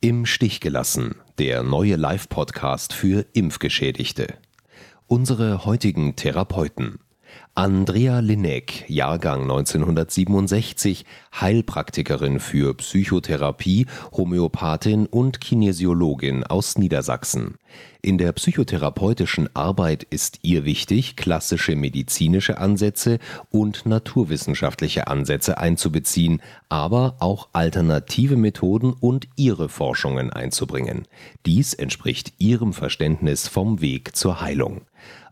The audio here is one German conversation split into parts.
Im Stich gelassen, der neue Live-Podcast für Impfgeschädigte. Unsere heutigen Therapeuten. Andrea Linneck, Jahrgang 1967, Heilpraktikerin für Psychotherapie, Homöopathin und Kinesiologin aus Niedersachsen. In der psychotherapeutischen Arbeit ist ihr wichtig, klassische medizinische Ansätze und naturwissenschaftliche Ansätze einzubeziehen, aber auch alternative Methoden und ihre Forschungen einzubringen. Dies entspricht ihrem Verständnis vom Weg zur Heilung.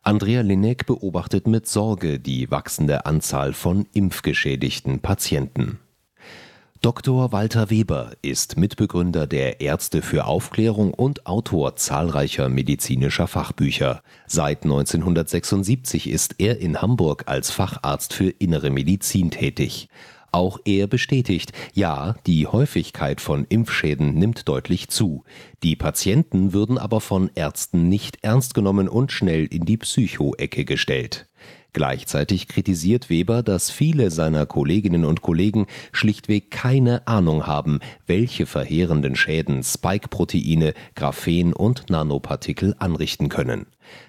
Andrea Linneck beobachtet mit Sorge die wachsende Anzahl von impfgeschädigten Patienten. Dr. Walter Weber ist Mitbegründer der Ärzte für Aufklärung und Autor zahlreicher medizinischer Fachbücher. Seit 1976 ist er in Hamburg als Facharzt für innere Medizin tätig. Auch er bestätigt, ja, die Häufigkeit von Impfschäden nimmt deutlich zu. Die Patienten würden aber von Ärzten nicht ernst genommen und schnell in die Psycho-Ecke gestellt. Gleichzeitig kritisiert Weber, dass viele seiner Kolleginnen und Kollegen schlichtweg keine Ahnung haben, welche verheerenden Schäden Spike-Proteine, Graphen und Nanopartikel anrichten können.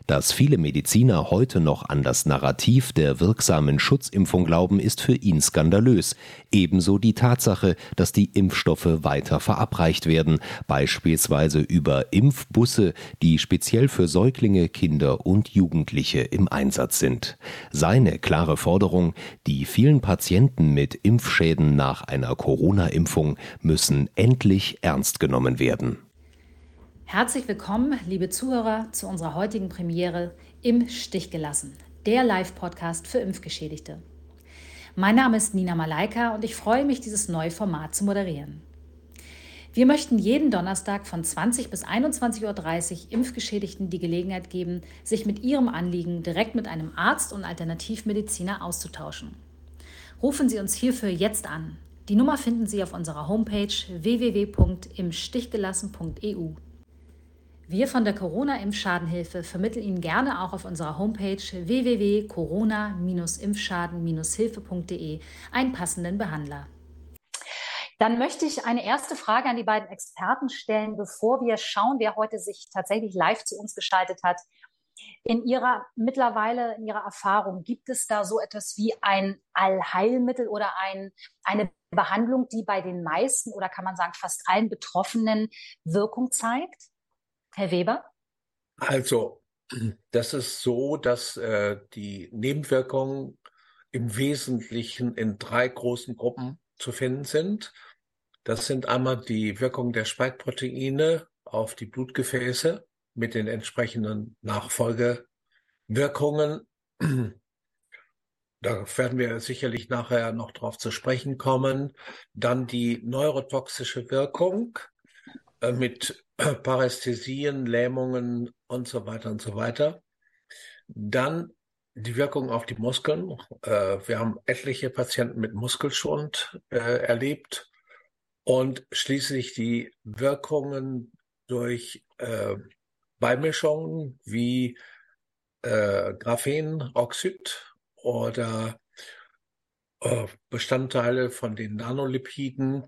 Dass viele Mediziner heute noch an das Narrativ der wirksamen Schutzimpfung glauben, ist für ihn skandalös. Ebenso die Tatsache, dass die Impfstoffe weiter verabreicht werden, beispielsweise über Impfbusse, die speziell für Säuglinge, Kinder und Jugendliche im Einsatz sind. Seine klare Forderung, die vielen Patienten mit Impfschäden nach einer Corona-Impfung müssen endlich ernst genommen werden. Herzlich willkommen, liebe Zuhörer, zu unserer heutigen Premiere Im Stich gelassen, der Live-Podcast für Impfgeschädigte. Mein Name ist Nina Malaika und ich freue mich, dieses neue Format zu moderieren. Wir möchten jeden Donnerstag von 20 bis 21.30 Uhr Impfgeschädigten die Gelegenheit geben, sich mit ihrem Anliegen direkt mit einem Arzt und Alternativmediziner auszutauschen. Rufen Sie uns hierfür jetzt an. Die Nummer finden Sie auf unserer Homepage www.imstichgelassen.eu. Wir von der Corona-Impfschadenhilfe vermitteln Ihnen gerne auch auf unserer Homepage www.corona-impfschaden-hilfe.de einen passenden Behandler. Dann möchte ich eine erste Frage an die beiden Experten stellen, bevor wir schauen, wer heute sich tatsächlich live zu uns geschaltet hat. In Ihrer mittlerweile, in Ihrer Erfahrung, gibt es da so etwas wie ein Allheilmittel oder ein, eine Behandlung, die bei den meisten oder kann man sagen fast allen Betroffenen Wirkung zeigt? Herr Weber? Also, das ist so, dass äh, die Nebenwirkungen im Wesentlichen in drei großen Gruppen zu finden sind. Das sind einmal die Wirkung der Spikeproteine auf die Blutgefäße mit den entsprechenden Nachfolgewirkungen. Da werden wir sicherlich nachher noch drauf zu sprechen kommen. Dann die neurotoxische Wirkung äh, mit Parästhesien, Lähmungen und so weiter und so weiter. Dann die Wirkung auf die Muskeln. Äh, wir haben etliche Patienten mit Muskelschwund äh, erlebt und schließlich die Wirkungen durch äh, Beimischungen wie Graphenoxid oder Bestandteile von den Nanolipiden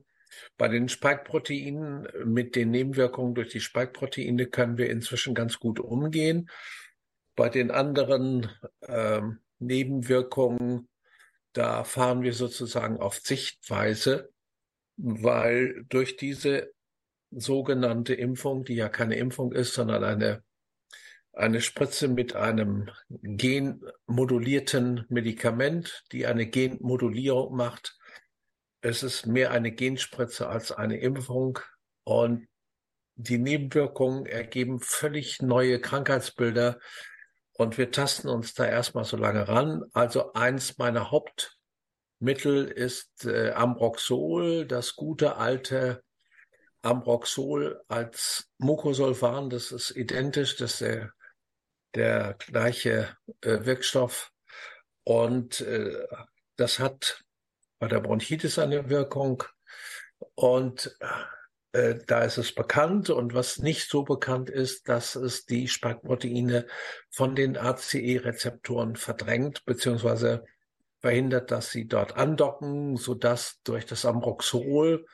bei den Spike-Proteinen mit den Nebenwirkungen durch die Spike-Proteine können wir inzwischen ganz gut umgehen. Bei den anderen ähm, Nebenwirkungen, da fahren wir sozusagen auf Sichtweise, weil durch diese sogenannte Impfung, die ja keine Impfung ist, sondern eine, eine Spritze mit einem genmodulierten Medikament, die eine Genmodulierung macht, es ist mehr eine Genspritze als eine Impfung. Und die Nebenwirkungen ergeben völlig neue Krankheitsbilder. Und wir tasten uns da erstmal so lange ran. Also eins meiner Hauptmittel ist äh, Ambroxol, das gute alte Ambroxol als Mucosolvan, das ist identisch, das ist der, der gleiche äh, Wirkstoff. Und äh, das hat bei der Bronchitis eine Wirkung. Und äh, da ist es bekannt. Und was nicht so bekannt ist, dass es die Spikeproteine von den ACE-Rezeptoren verdrängt, beziehungsweise verhindert, dass sie dort andocken, sodass durch das Ambroxol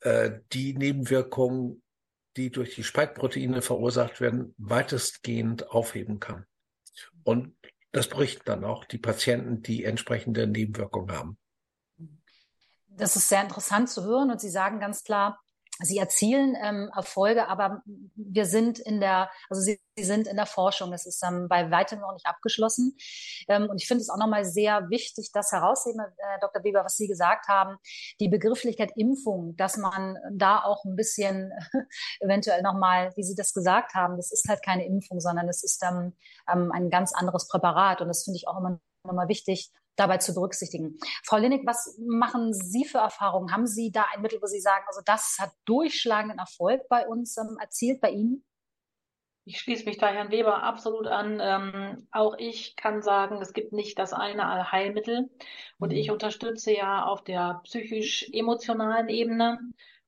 äh, die Nebenwirkungen, die durch die Spike-Proteine verursacht werden, weitestgehend aufheben kann. Und das berichten dann auch die Patienten, die entsprechende Nebenwirkungen haben. Das ist sehr interessant zu hören und Sie sagen ganz klar, Sie erzielen ähm, Erfolge, aber wir sind in der, also Sie, Sie sind in der Forschung. Es ist ähm, bei weitem noch nicht abgeschlossen. Ähm, und ich finde es auch nochmal sehr wichtig, das herausheben, äh, Dr. Weber, was Sie gesagt haben, die Begrifflichkeit Impfung, dass man da auch ein bisschen eventuell nochmal, wie Sie das gesagt haben, das ist halt keine Impfung, sondern es ist ähm, ähm, ein ganz anderes Präparat. Und das finde ich auch immer, immer wichtig, dabei zu berücksichtigen. Frau Linnig, was machen Sie für Erfahrungen? Haben Sie da ein Mittel, wo Sie sagen, also das hat durchschlagenden Erfolg bei uns ähm, erzielt, bei Ihnen? Ich schließe mich da Herrn Weber absolut an. Ähm, auch ich kann sagen, es gibt nicht das eine Allheilmittel. Und mhm. ich unterstütze ja auf der psychisch-emotionalen Ebene.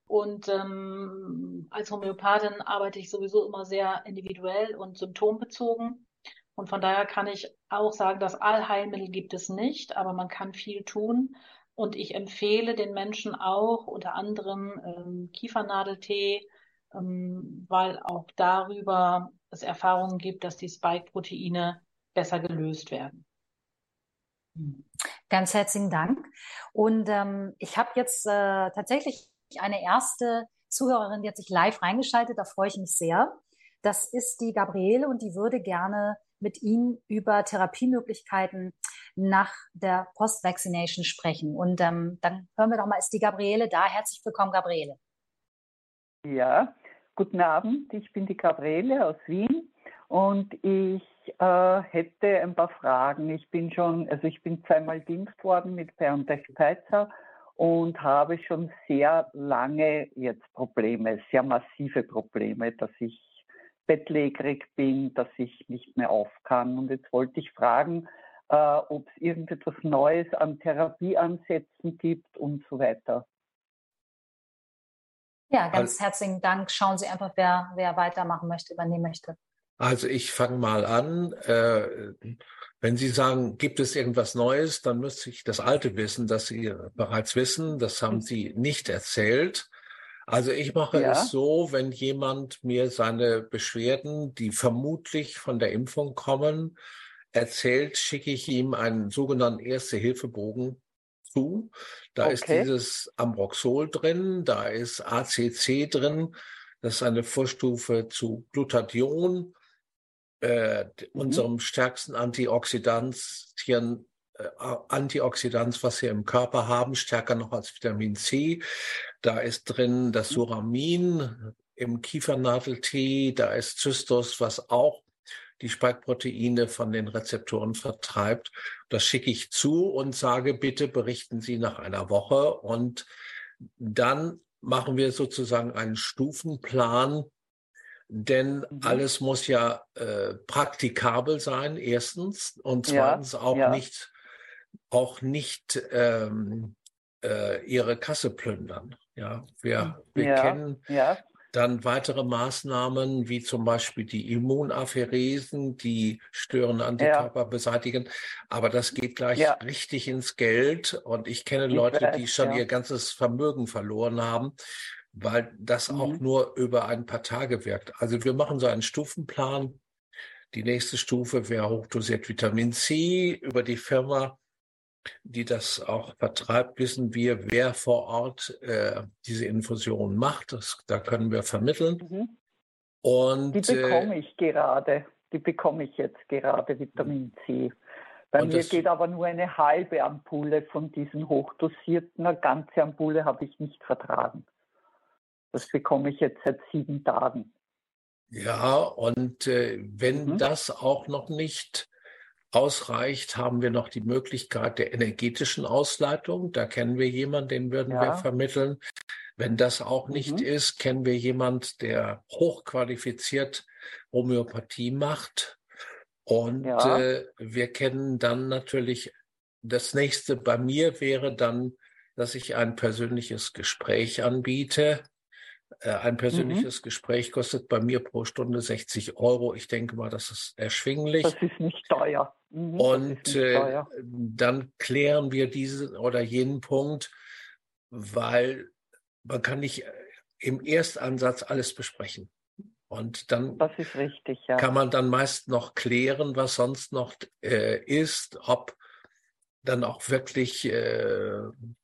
Und ähm, als Homöopathin arbeite ich sowieso immer sehr individuell und symptombezogen. Und von daher kann ich auch sagen, dass Allheilmittel gibt es nicht, aber man kann viel tun. Und ich empfehle den Menschen auch unter anderem ähm, Kiefernadeltee, ähm, weil auch darüber es Erfahrungen gibt, dass die Spike-Proteine besser gelöst werden. Ganz herzlichen Dank. Und ähm, ich habe jetzt äh, tatsächlich eine erste Zuhörerin, die hat sich live reingeschaltet, da freue ich mich sehr. Das ist die Gabriele und die würde gerne mit Ihnen über Therapiemöglichkeiten nach der Post-Vaccination sprechen. Und ähm, dann hören wir doch mal, ist die Gabriele da? Herzlich willkommen, Gabriele. Ja, guten Abend. Ich bin die Gabriele aus Wien und ich äh, hätte ein paar Fragen. Ich bin schon, also ich bin zweimal geimpft worden mit BioNTech Pfizer und habe schon sehr lange jetzt Probleme, sehr massive Probleme, dass ich bettlägerig bin, dass ich nicht mehr auf kann. Und jetzt wollte ich fragen, äh, ob es irgendetwas Neues an Therapieansätzen gibt und so weiter. Ja, ganz also, herzlichen Dank. Schauen Sie einfach, wer, wer weitermachen möchte, übernehmen möchte. Also ich fange mal an. Äh, wenn Sie sagen, gibt es irgendwas Neues, dann müsste ich das Alte wissen, das Sie bereits wissen. Das haben hm. Sie nicht erzählt. Also ich mache ja. es so, wenn jemand mir seine Beschwerden, die vermutlich von der Impfung kommen, erzählt, schicke ich ihm einen sogenannten Erste-Hilfe-Bogen zu. Da okay. ist dieses Ambroxol drin, da ist ACC drin, das ist eine Vorstufe zu Glutathion, äh, mhm. unserem stärksten Antioxidantien äh, Antioxidants, was wir im Körper haben, stärker noch als Vitamin C. Da ist drin das mhm. Suramin im Kiefernadeltee, da ist Zystos, was auch die Spikeproteine von den Rezeptoren vertreibt. Das schicke ich zu und sage, bitte berichten Sie nach einer Woche. Und dann machen wir sozusagen einen Stufenplan, denn mhm. alles muss ja äh, praktikabel sein, erstens, und zweitens ja, auch ja. nicht auch nicht ähm, äh, ihre Kasse plündern. Ja, wir, wir ja, kennen ja. dann weitere Maßnahmen, wie zum Beispiel die Immunapheresen, die störende Antikörper ja. beseitigen. Aber das geht gleich richtig ins Geld. Und ich kenne ich Leute, weiß, die schon ihr ganzes Vermögen verloren haben, weil das mhm. auch nur über ein paar Tage wirkt. Also wir machen so einen Stufenplan. Die nächste Stufe wäre hochdosiert Vitamin C über die Firma die das auch vertreibt, wissen wir, wer vor Ort äh, diese Infusion macht. Das, da können wir vermitteln. Mhm. Und, die bekomme äh, ich gerade. Die bekomme ich jetzt gerade, Vitamin C. Bei mir das, geht aber nur eine halbe Ampulle von diesen hochdosierten. Eine ganze Ampulle habe ich nicht vertragen. Das bekomme ich jetzt seit sieben Tagen. Ja, und äh, wenn mhm. das auch noch nicht ausreicht, haben wir noch die Möglichkeit der energetischen Ausleitung. Da kennen wir jemanden, den würden ja. wir vermitteln. Wenn das auch nicht mhm. ist, kennen wir jemanden, der hochqualifiziert Homöopathie macht. Und ja. äh, wir kennen dann natürlich, das nächste bei mir wäre dann, dass ich ein persönliches Gespräch anbiete ein mhm. persönliches mhm. Gespräch kostet bei mir pro Stunde 60 Euro. Ich denke mal, das ist erschwinglich. Das ist nicht teuer. Mhm, und äh, teuer. dann klären wir diesen oder jenen Punkt, weil man kann nicht äh, im Erstansatz alles besprechen. Und dann das ist richtig, ja. kann man dann meist noch klären, was sonst noch äh, ist, ob dann auch wirklich äh,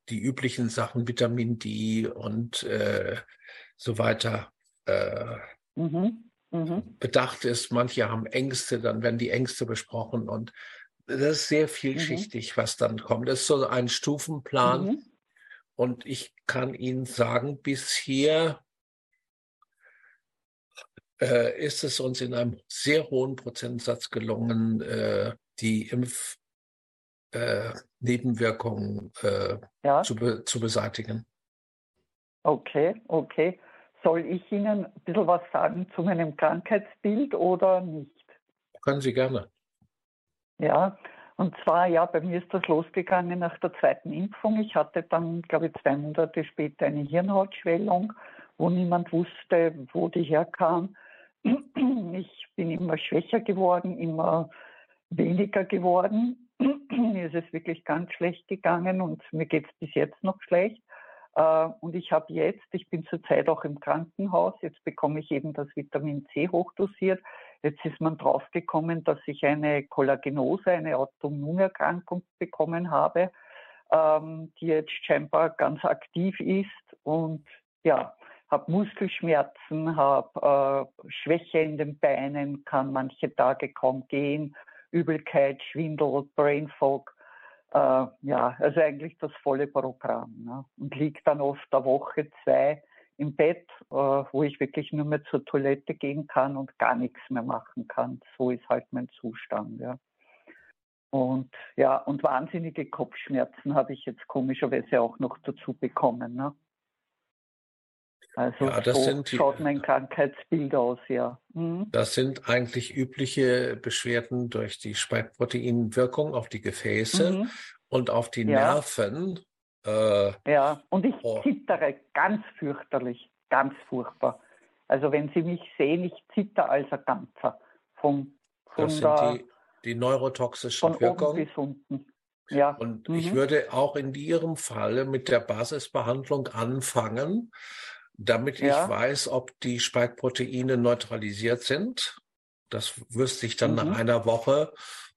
die üblichen Sachen, Vitamin D und äh, so weiter, äh, mhm. Mhm. bedacht ist. Manche haben Ängste, dann werden die Ängste besprochen und das ist sehr vielschichtig, mhm. was dann kommt. Das ist so ein Stufenplan. Mhm. Und ich kann Ihnen sagen, bisher äh, ist es uns in einem sehr hohen Prozentsatz gelungen, äh, die Impfnebenwirkungen äh, äh, ja. zu, be zu beseitigen. Okay, okay. Soll ich Ihnen ein bisschen was sagen zu meinem Krankheitsbild oder nicht? Können Sie gerne. Ja, und zwar, ja, bei mir ist das losgegangen nach der zweiten Impfung. Ich hatte dann, glaube ich, zwei Monate später eine Hirnhautschwellung, wo niemand wusste, wo die herkam. Ich bin immer schwächer geworden, immer weniger geworden. Mir ist es wirklich ganz schlecht gegangen und mir geht es bis jetzt noch schlecht. Äh, und ich habe jetzt, ich bin zurzeit auch im Krankenhaus, jetzt bekomme ich eben das Vitamin C hochdosiert. Jetzt ist man draufgekommen, dass ich eine Kollagenose, eine Autoimmunerkrankung bekommen habe, ähm, die jetzt scheinbar ganz aktiv ist. Und ja, habe Muskelschmerzen, habe äh, Schwäche in den Beinen, kann manche Tage kaum gehen, Übelkeit, Schwindel, Brain Fog äh, ja, also eigentlich das volle Programm. Ne? Und liegt dann oft eine Woche, zwei im Bett, äh, wo ich wirklich nur mehr zur Toilette gehen kann und gar nichts mehr machen kann. So ist halt mein Zustand, ja. Und ja, und wahnsinnige Kopfschmerzen habe ich jetzt komischerweise auch noch dazu bekommen. Ne? Also ja, das so sind, schaut mein Krankheitsbild aus, ja. Mhm. Das sind eigentlich übliche Beschwerden durch die Spikeproteinwirkung auf die Gefäße mhm. und auf die ja. Nerven. Äh, ja, und ich oh. zittere ganz fürchterlich, ganz furchtbar. Also wenn Sie mich sehen, ich zitter als ein Ganzer. Vom, von das sind der, die, die neurotoxischen Wirkungen. bis unten. Ja. Und mhm. ich würde auch in Ihrem Fall mit der Basisbehandlung anfangen damit ja. ich weiß, ob die Spike-Proteine neutralisiert sind. Das wüsste ich dann mhm. nach einer Woche.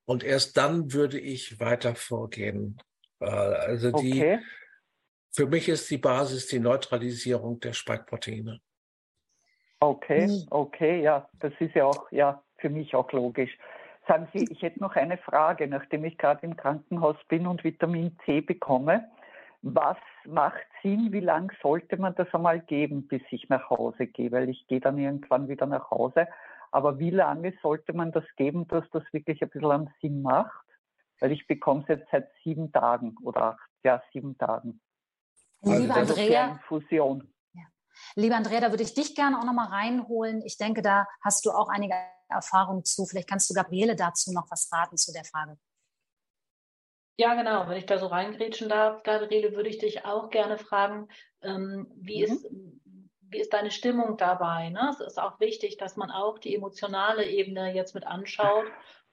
Und erst dann würde ich weiter vorgehen. Äh, also die, okay. für mich ist die Basis die Neutralisierung der Spike-Proteine. Okay, mhm. okay, ja, das ist ja auch, ja, für mich auch logisch. Sagen Sie, ich hätte noch eine Frage, nachdem ich gerade im Krankenhaus bin und Vitamin C bekomme was macht Sinn, wie lange sollte man das einmal geben, bis ich nach Hause gehe, weil ich gehe dann irgendwann wieder nach Hause. Aber wie lange sollte man das geben, dass das wirklich ein bisschen an Sinn macht? Weil ich bekomme es jetzt seit sieben Tagen oder acht, ja, sieben Tagen. Liebe also Andrea, Infusion. Ja. Liebe Andrea, da würde ich dich gerne auch nochmal reinholen. Ich denke, da hast du auch einige Erfahrungen zu. Vielleicht kannst du Gabriele dazu noch was raten zu der Frage. Ja, genau. Wenn ich da so reingrätschen darf, Gabriele, würde ich dich auch gerne fragen, ähm, wie, mhm. ist, wie ist deine Stimmung dabei? Ne? Es ist auch wichtig, dass man auch die emotionale Ebene jetzt mit anschaut,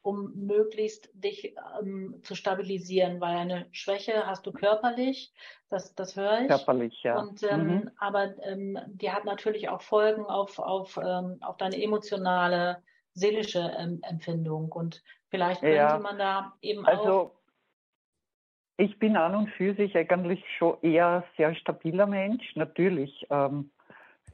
um möglichst dich ähm, zu stabilisieren, weil eine Schwäche hast du körperlich, das, das höre ich. Körperlich, ja. Und, ähm, mhm. Aber ähm, die hat natürlich auch Folgen auf, auf, ähm, auf deine emotionale, seelische ähm, Empfindung. Und vielleicht könnte ja. man da eben also, auch ich bin an und für sich eigentlich schon eher sehr stabiler Mensch. Natürlich ähm,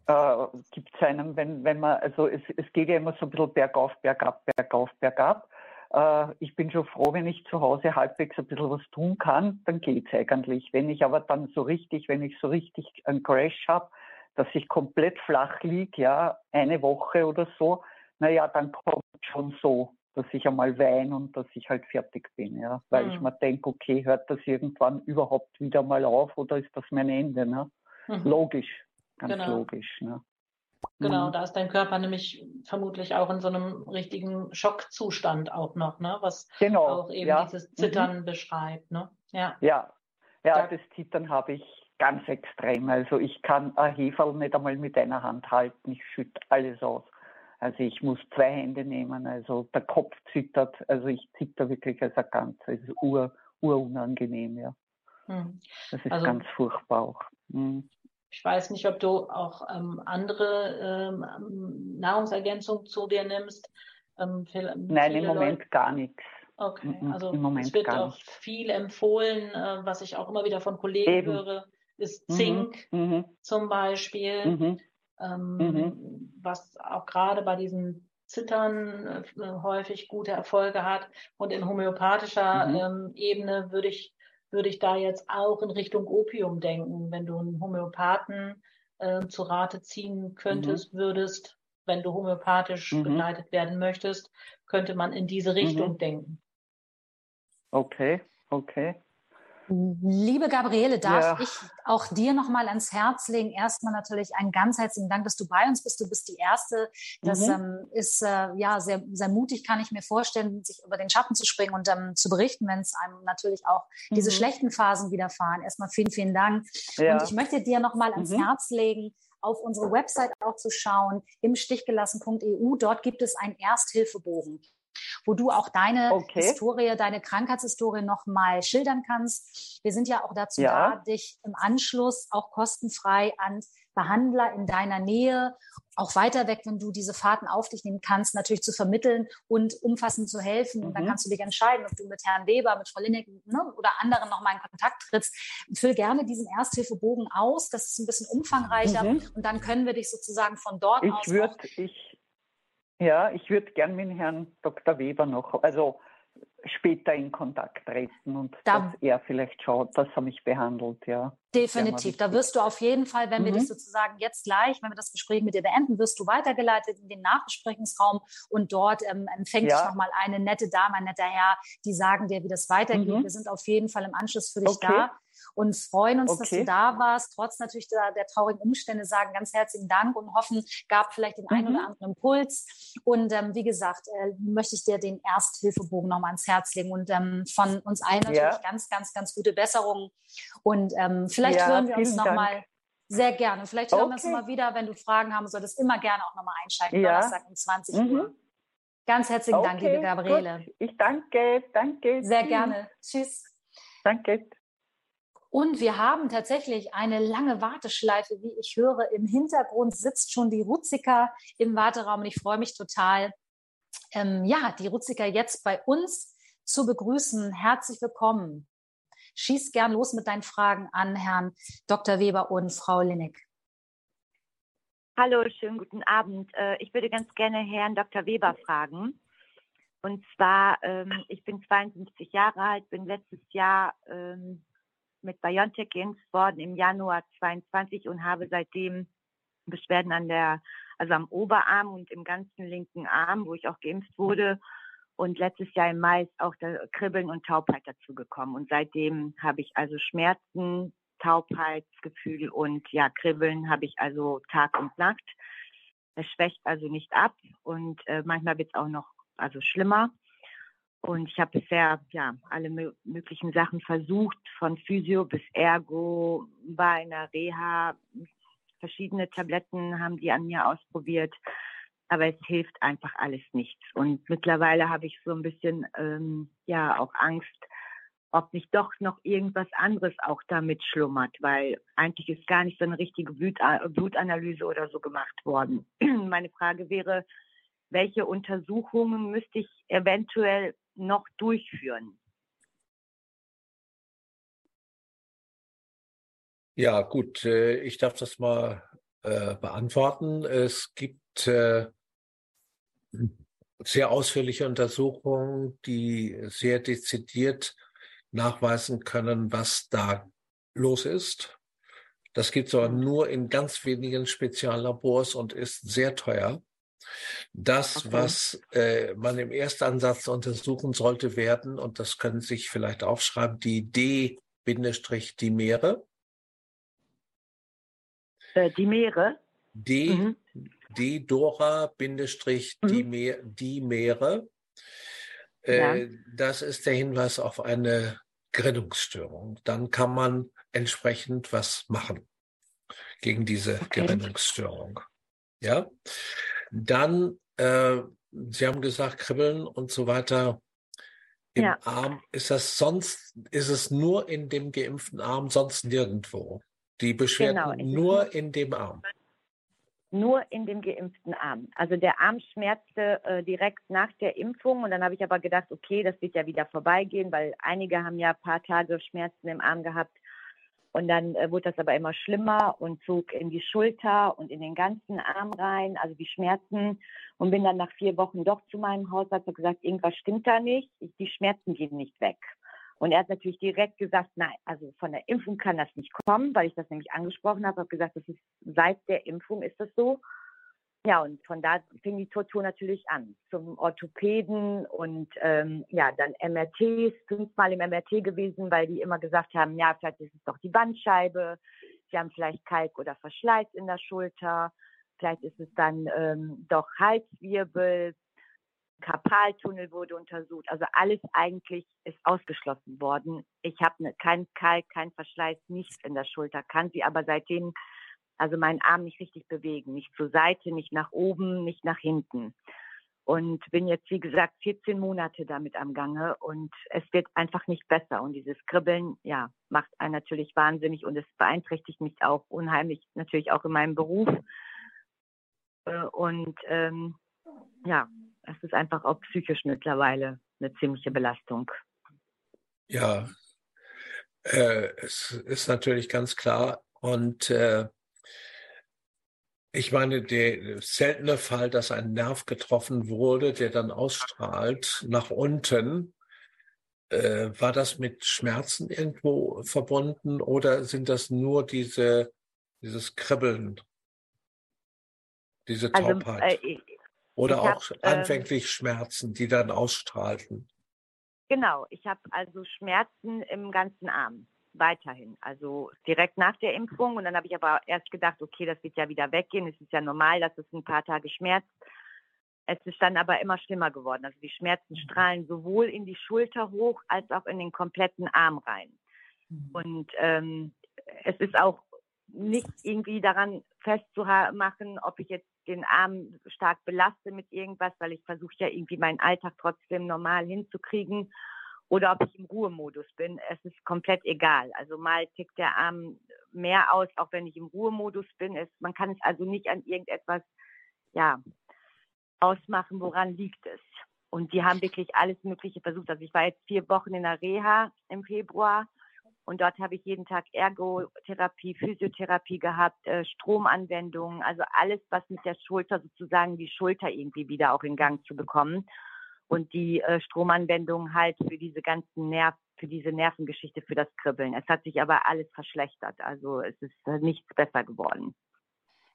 äh, gibt es einem, wenn, wenn man, also es, es geht ja immer so ein bisschen bergauf, bergab, bergauf, bergab. Äh, ich bin schon froh, wenn ich zu Hause halbwegs ein bisschen was tun kann, dann geht's eigentlich. Wenn ich aber dann so richtig, wenn ich so richtig einen Crash habe, dass ich komplett flach liege, ja, eine Woche oder so, naja, dann kommt schon so dass ich einmal weine und dass ich halt fertig bin, ja. Weil mhm. ich mir denke, okay, hört das irgendwann überhaupt wieder mal auf oder ist das mein Ende, ne? Mhm. Logisch, ganz genau. logisch, ne? Genau, mhm. da ist dein Körper nämlich vermutlich auch in so einem richtigen Schockzustand auch noch, ne? Was genau, auch eben ja. dieses Zittern mhm. beschreibt, ne? Ja. Ja, ja, das Zittern habe ich ganz extrem. Also ich kann ein Heferl nicht einmal mit einer Hand halten. Ich schütte alles aus. Also ich muss zwei Hände nehmen, also der Kopf zittert, also ich zitter wirklich als ein Ganzes. Es ist ur, urunangenehm, ja. Hm. Das ist also, ganz furchtbar auch. Hm. Ich weiß nicht, ob du auch ähm, andere ähm, Nahrungsergänzungen zu dir nimmst. Ähm, viel, Nein, im Moment Leute... gar nichts. Okay, also es wird auch nicht. viel empfohlen, äh, was ich auch immer wieder von Kollegen Eben. höre, ist mhm, Zink mhm. zum Beispiel, mhm. Ähm, mhm. was auch gerade bei diesen Zittern äh, häufig gute Erfolge hat. Und in homöopathischer mhm. ähm, Ebene würde ich, würde ich da jetzt auch in Richtung Opium denken. Wenn du einen Homöopathen äh, zu Rate ziehen könntest, mhm. würdest, wenn du homöopathisch mhm. begleitet werden möchtest, könnte man in diese Richtung mhm. denken. Okay, okay. Liebe Gabriele, darf ja. ich auch dir nochmal ans Herz legen? Erstmal natürlich einen ganz herzlichen Dank, dass du bei uns bist. Du bist die Erste. Das mhm. ähm, ist äh, ja sehr, sehr mutig, kann ich mir vorstellen, sich über den Schatten zu springen und ähm, zu berichten, wenn es einem natürlich auch mhm. diese schlechten Phasen widerfahren. Erstmal vielen, vielen Dank. Ja. Und ich möchte dir nochmal ans mhm. Herz legen, auf unsere Website auch zu schauen, im stichgelassen.eu. Dort gibt es einen Ersthilfebogen wo du auch deine okay. Historie, deine Krankheitshistorie nochmal schildern kannst. Wir sind ja auch dazu ja. da, dich im Anschluss auch kostenfrei an Behandler in deiner Nähe, auch weiter weg, wenn du diese Fahrten auf dich nehmen kannst, natürlich zu vermitteln und umfassend zu helfen. Mhm. Und dann mhm. kannst du dich entscheiden, ob du mit Herrn Weber, mit Frau Linneck ne, oder anderen nochmal in Kontakt trittst. Füll gerne diesen Ersthilfebogen aus. Das ist ein bisschen umfangreicher. Mhm. Und dann können wir dich sozusagen von dort ich aus. Würd, ich ja, ich würde gern mit Herrn Dr. Weber noch, also später in Kontakt treten und da, dass er vielleicht schaut, dass er mich behandelt, ja. Definitiv. Da wirst du auf jeden Fall, wenn mhm. wir dich sozusagen jetzt gleich, wenn wir das Gespräch mit dir beenden, wirst du weitergeleitet in den Nachbesprechungsraum und dort ähm, empfängt ja. dich nochmal eine nette Dame, ein netter Herr, die sagen dir, wie das weitergeht. Mhm. Wir sind auf jeden Fall im Anschluss für dich okay. da und freuen uns, okay. dass du da warst, trotz natürlich der, der, traurigen Umstände, sagen ganz herzlichen Dank und hoffen, gab vielleicht den einen mhm. oder anderen Impuls. Und ähm, wie gesagt, äh, möchte ich dir den Ersthilfebogen nochmal ans Herz legen und ähm, von uns allen natürlich ja. ganz, ganz, ganz gute Besserungen. Und ähm, vielleicht ja, hören wir uns nochmal. Sehr gerne. Vielleicht hören okay. wir uns mal wieder, wenn du Fragen haben solltest, immer gerne auch nochmal einschalten. Ja. Donnerstag um 20 mhm. Uhr. Ganz herzlichen okay, Dank, liebe Gabriele. Gut. Ich danke, danke. Sehr gerne. Tschüss. Danke. Und wir haben tatsächlich eine lange Warteschleife, wie ich höre. Im Hintergrund sitzt schon die Ruzika im Warteraum und ich freue mich total, ähm, ja, die Ruzika jetzt bei uns zu begrüßen. Herzlich willkommen. Schieß gern los mit deinen Fragen an Herrn Dr. Weber und Frau Linnig. Hallo, schönen guten Abend. Äh, ich würde ganz gerne Herrn Dr. Weber fragen. Und zwar, ähm, ich bin 52 Jahre alt, bin letztes Jahr ähm, mit BioNTech geimpft worden im Januar 22 und habe seitdem Beschwerden an der, also am Oberarm und im ganzen linken Arm, wo ich auch geimpft wurde. Und letztes Jahr im Mai ist auch der Kribbeln und Taubheit dazugekommen. Und seitdem habe ich also Schmerzen, Taubheitsgefühl und ja, Kribbeln habe ich also Tag und Nacht. Es schwächt also nicht ab und äh, manchmal wird es auch noch also schlimmer. Und ich habe bisher ja alle möglichen Sachen versucht, von Physio bis Ergo, bei einer Reha, verschiedene Tabletten haben die an mir ausprobiert, aber es hilft einfach alles nichts. Und mittlerweile habe ich so ein bisschen ähm, ja auch Angst, ob nicht doch noch irgendwas anderes auch damit schlummert, weil eigentlich ist gar nicht so eine richtige Blutanalyse oder so gemacht worden. Meine Frage wäre, welche Untersuchungen müsste ich eventuell noch durchführen? Ja, gut, äh, ich darf das mal äh, beantworten. Es gibt äh, sehr ausführliche Untersuchungen, die sehr dezidiert nachweisen können, was da los ist. Das gibt es aber nur in ganz wenigen Speziallabors und ist sehr teuer. Das, okay. was äh, man im Erstansatz untersuchen sollte, werden, und das können Sie sich vielleicht aufschreiben, die D-Dimere. Äh, die Meere? D, mhm. D Dora Bindestrich mhm. die Meere. Äh, ja. Das ist der Hinweis auf eine Gerinnungsstörung. Dann kann man entsprechend was machen gegen diese okay. Gerinnungsstörung. Ja. Dann, äh, Sie haben gesagt, Kribbeln und so weiter. Im ja. Arm ist das sonst, ist es nur in dem geimpften Arm, sonst nirgendwo. Die Beschwerden genau, nur in dem Arm nur in dem geimpften Arm. Also der Arm schmerzte äh, direkt nach der Impfung und dann habe ich aber gedacht, okay, das wird ja wieder vorbeigehen, weil einige haben ja ein paar Tage Schmerzen im Arm gehabt und dann äh, wurde das aber immer schlimmer und zog in die Schulter und in den ganzen Arm rein, also die Schmerzen und bin dann nach vier Wochen doch zu meinem Hausarzt und gesagt, irgendwas stimmt da nicht, die Schmerzen gehen nicht weg. Und er hat natürlich direkt gesagt, nein, also von der Impfung kann das nicht kommen, weil ich das nämlich angesprochen habe, habe gesagt, das ist seit der Impfung ist das so. Ja, und von da fing die Tortur natürlich an. Zum Orthopäden und ähm, ja, dann MRTs, fünfmal im MRT gewesen, weil die immer gesagt haben, ja, vielleicht ist es doch die Bandscheibe, sie haben vielleicht Kalk oder Verschleiß in der Schulter, vielleicht ist es dann ähm, doch Halswirbel, Karpaltunnel wurde untersucht. Also alles eigentlich ist ausgeschlossen worden. Ich habe ne, kein Kalk, kein Verschleiß, nichts in der Schulter, kann sie aber seitdem also meinen Arm nicht richtig bewegen, nicht zur Seite, nicht nach oben, nicht nach hinten. Und bin jetzt, wie gesagt, 14 Monate damit am Gange und es wird einfach nicht besser. Und dieses Kribbeln, ja, macht einen natürlich wahnsinnig und es beeinträchtigt mich auch unheimlich, natürlich auch in meinem Beruf. Äh, und ähm, ja, es ist einfach auch psychisch mittlerweile eine ziemliche Belastung. Ja, äh, es ist natürlich ganz klar. Und äh, ich meine, der seltene Fall, dass ein Nerv getroffen wurde, der dann ausstrahlt nach unten, äh, war das mit Schmerzen irgendwo verbunden oder sind das nur diese, dieses Kribbeln, diese Taubheit? Also, äh, oder ich auch hab, ähm, anfänglich ähm, Schmerzen, die dann ausstrahlten? Genau, ich habe also Schmerzen im ganzen Arm weiterhin. Also direkt nach der Impfung. Und dann habe ich aber erst gedacht, okay, das wird ja wieder weggehen. Es ist ja normal, dass es ein paar Tage schmerzt. Es ist dann aber immer schlimmer geworden. Also die Schmerzen mhm. strahlen sowohl in die Schulter hoch als auch in den kompletten Arm rein. Mhm. Und ähm, es ist auch nicht irgendwie daran festzumachen, ob ich jetzt den Arm stark belaste mit irgendwas, weil ich versuche ja irgendwie meinen Alltag trotzdem normal hinzukriegen oder ob ich im Ruhemodus bin. Es ist komplett egal. Also mal tickt der Arm mehr aus, auch wenn ich im Ruhemodus bin. Es, man kann es also nicht an irgendetwas, ja, ausmachen, woran liegt es. Und die haben wirklich alles Mögliche versucht. Also ich war jetzt vier Wochen in der Reha im Februar und dort habe ich jeden Tag Ergotherapie, Physiotherapie gehabt, äh, Stromanwendungen, also alles, was mit der Schulter sozusagen die Schulter irgendwie wieder auch in Gang zu bekommen. Und die äh, Stromanwendung halt für diese ganzen Nerv, für diese Nervengeschichte, für das Kribbeln. Es hat sich aber alles verschlechtert. Also es ist äh, nichts besser geworden.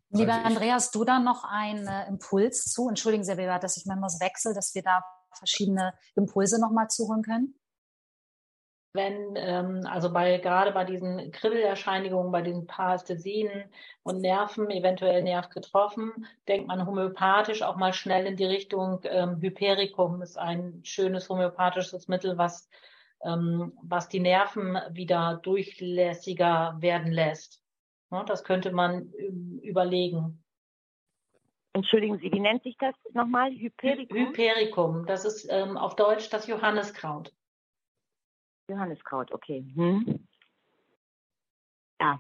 Lieber also Andreas, du da noch einen äh, Impuls zu? Entschuldigen Sie, dass ich manchmal so wechsle, dass wir da verschiedene Impulse nochmal zuhören können wenn, ähm, also bei gerade bei diesen Kribbelerscheinigungen, bei diesen Parästhesien und Nerven, eventuell Nerv getroffen, denkt man homöopathisch auch mal schnell in die Richtung ähm, Hypericum ist ein schönes homöopathisches Mittel, was, ähm, was die Nerven wieder durchlässiger werden lässt. Ja, das könnte man überlegen. Entschuldigen Sie, wie nennt sich das nochmal? Hypericum? Hypericum, das ist ähm, auf Deutsch das Johanniskraut. Johanniskraut, okay. Hm. Ja.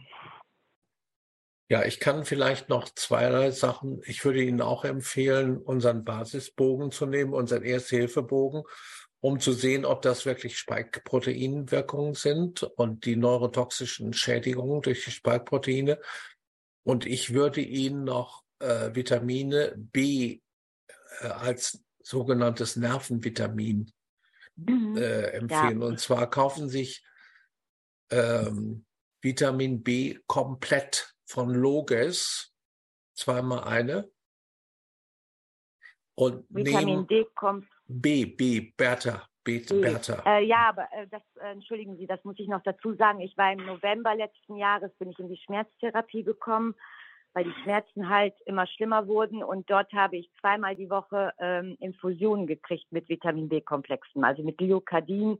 Ja, ich kann vielleicht noch zwei Sachen. Ich würde Ihnen auch empfehlen, unseren Basisbogen zu nehmen, unseren Erste-Hilfe-Bogen, um zu sehen, ob das wirklich Spike-Proteinwirkungen sind und die neurotoxischen Schädigungen durch die Spike-Proteine. Und ich würde Ihnen noch äh, Vitamine B äh, als sogenanntes Nervenvitamin mhm. äh, empfehlen. Ja. Und zwar kaufen sich ähm, Vitamin B komplett von Loges, zweimal eine. Und Vitamin D kommt. B, B, Bertha, B. Bertha. Äh, ja, aber äh, das, äh, entschuldigen Sie, das muss ich noch dazu sagen. Ich war im November letzten Jahres, bin ich in die Schmerztherapie gekommen weil die Schmerzen halt immer schlimmer wurden. Und dort habe ich zweimal die Woche ähm, Infusionen gekriegt mit Vitamin B-Komplexen, also mit Liokardin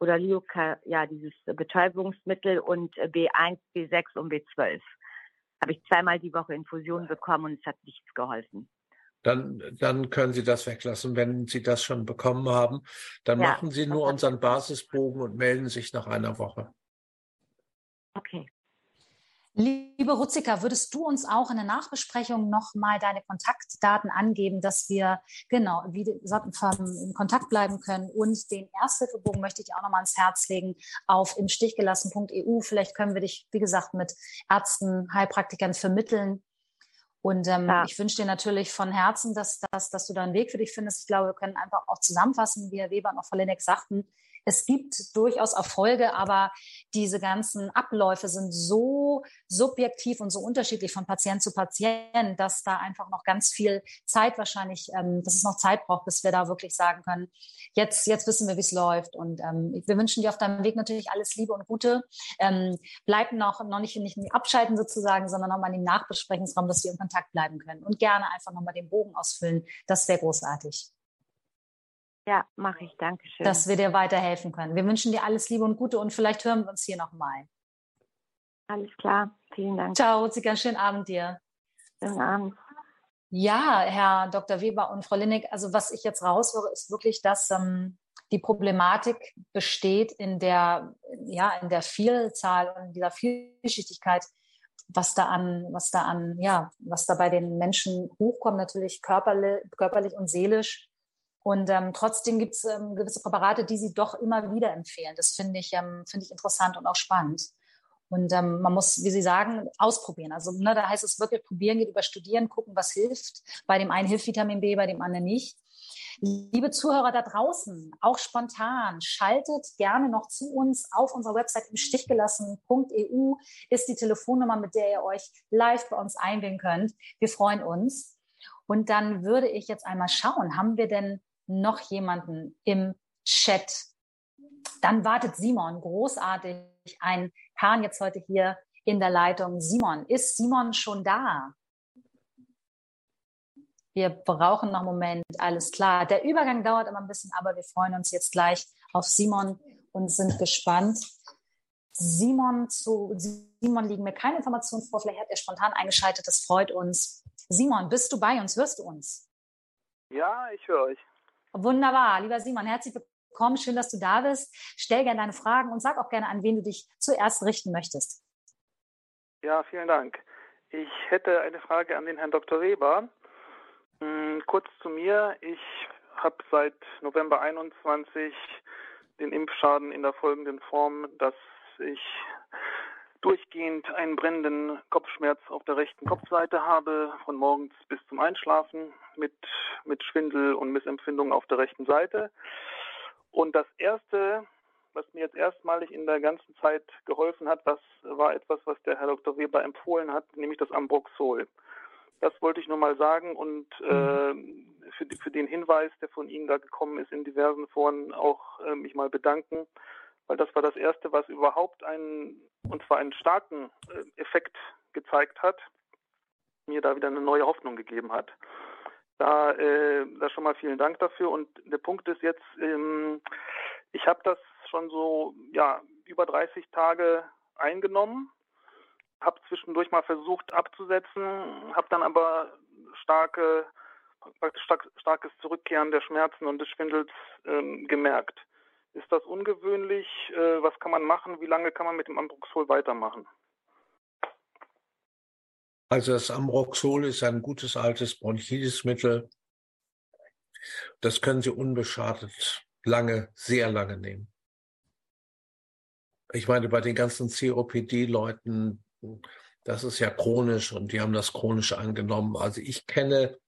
oder Lioka, ja, dieses Betäubungsmittel und B1, B6 und B12. Habe ich zweimal die Woche Infusionen bekommen und es hat nichts geholfen. Dann, dann können Sie das weglassen. Wenn Sie das schon bekommen haben, dann ja, machen Sie nur unseren Basisbogen und melden sich nach einer Woche. Okay. Liebe Rutzika, würdest du uns auch in der Nachbesprechung nochmal deine Kontaktdaten angeben, dass wir genau wie in Kontakt bleiben können? Und den Ersthilfebogen möchte ich dir auch nochmal ans Herz legen auf imstichgelassen.eu. Vielleicht können wir dich, wie gesagt, mit Ärzten, Heilpraktikern vermitteln. Und ähm, ja. ich wünsche dir natürlich von Herzen, dass, dass, dass du da einen Weg für dich findest. Ich glaube, wir können einfach auch zusammenfassen, wie Herr Weber und auch Frau Lenneck sagten, es gibt durchaus Erfolge, aber diese ganzen Abläufe sind so subjektiv und so unterschiedlich von Patient zu Patient, dass da einfach noch ganz viel Zeit wahrscheinlich, ähm, dass es noch Zeit braucht, bis wir da wirklich sagen können, jetzt, jetzt wissen wir, wie es läuft. Und ähm, wir wünschen dir auf deinem Weg natürlich alles Liebe und Gute. Ähm, bleib noch, noch nicht, nicht abschalten sozusagen, sondern nochmal in den Nachbesprechungsraum, dass wir in Kontakt bleiben können. Und gerne einfach nochmal den Bogen ausfüllen. Das wäre großartig. Ja, mache ich. Dankeschön. Dass wir dir weiterhelfen können. Wir wünschen dir alles Liebe und Gute und vielleicht hören wir uns hier nochmal. Alles klar. Vielen Dank. Ciao, Ruzika. Schönen Abend dir. Schönen Abend. Ja, Herr Dr. Weber und Frau Linnig, also was ich jetzt raushöre, ist wirklich, dass ähm, die Problematik besteht in der, ja, in der Vielzahl und dieser Vielschichtigkeit, was da an, was da an, ja, was da bei den Menschen hochkommt, natürlich körperlich, körperlich und seelisch. Und ähm, trotzdem gibt es ähm, gewisse Präparate, die sie doch immer wieder empfehlen. Das finde ich, ähm, finde ich interessant und auch spannend. Und ähm, man muss, wie Sie sagen, ausprobieren. Also ne, da heißt es wirklich, probieren geht über Studieren, gucken, was hilft. Bei dem einen hilft Vitamin B, bei dem anderen nicht. Liebe Zuhörer da draußen, auch spontan, schaltet gerne noch zu uns auf unserer Website im Stich gelassen.eu ist die Telefonnummer, mit der ihr euch live bei uns einwählen könnt. Wir freuen uns. Und dann würde ich jetzt einmal schauen, haben wir denn noch jemanden im Chat. Dann wartet Simon, großartig, ein Kahn jetzt heute hier in der Leitung. Simon, ist Simon schon da? Wir brauchen noch einen Moment, alles klar. Der Übergang dauert immer ein bisschen, aber wir freuen uns jetzt gleich auf Simon und sind gespannt. Simon zu Simon liegen mir keine Informationen vor. Vielleicht hat er spontan eingeschaltet. Das freut uns. Simon, bist du bei uns? Hörst du uns? Ja, ich höre euch. Wunderbar. Lieber Simon, herzlich willkommen. Schön, dass du da bist. Stell gerne deine Fragen und sag auch gerne, an wen du dich zuerst richten möchtest. Ja, vielen Dank. Ich hätte eine Frage an den Herrn Dr. Weber. Hm, kurz zu mir. Ich habe seit November 21 den Impfschaden in der folgenden Form, dass ich durchgehend einen brennenden Kopfschmerz auf der rechten Kopfseite habe, von morgens bis zum Einschlafen mit, mit Schwindel und Missempfindungen auf der rechten Seite. Und das Erste, was mir jetzt erstmalig in der ganzen Zeit geholfen hat, das war etwas, was der Herr Dr. Weber empfohlen hat, nämlich das Ambroxol. Das wollte ich nur mal sagen und äh, für, für, den Hinweis, der von Ihnen da gekommen ist in diversen Foren, auch äh, mich mal bedanken weil das war das erste, was überhaupt einen, und zwar einen starken äh, Effekt gezeigt hat, mir da wieder eine neue Hoffnung gegeben hat. Da, äh, da schon mal vielen Dank dafür. Und der Punkt ist jetzt, ähm, ich habe das schon so ja über 30 Tage eingenommen, habe zwischendurch mal versucht abzusetzen, habe dann aber starke stark, starkes Zurückkehren der Schmerzen und des Schwindels ähm, gemerkt. Ist das ungewöhnlich? Äh, was kann man machen? Wie lange kann man mit dem Ambroxol weitermachen? Also das Ambroxol ist ein gutes altes Bronchitismittel. Das können Sie unbeschadet lange, sehr lange nehmen. Ich meine, bei den ganzen COPD-Leuten, das ist ja chronisch und die haben das chronisch angenommen. Also ich kenne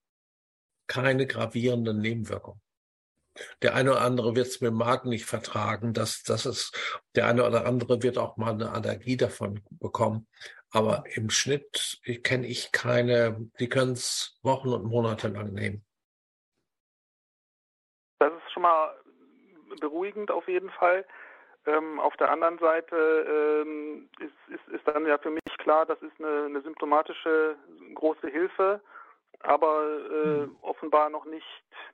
keine gravierenden Nebenwirkungen. Der eine oder andere wird es mit dem Magen nicht vertragen. Das, das ist, der eine oder andere wird auch mal eine Allergie davon bekommen. Aber im Schnitt kenne ich keine, die können es Wochen und Monate lang nehmen. Das ist schon mal beruhigend auf jeden Fall. Ähm, auf der anderen Seite ähm, ist, ist, ist, dann ja für mich klar, das ist eine, eine symptomatische große Hilfe aber äh, hm. offenbar noch nicht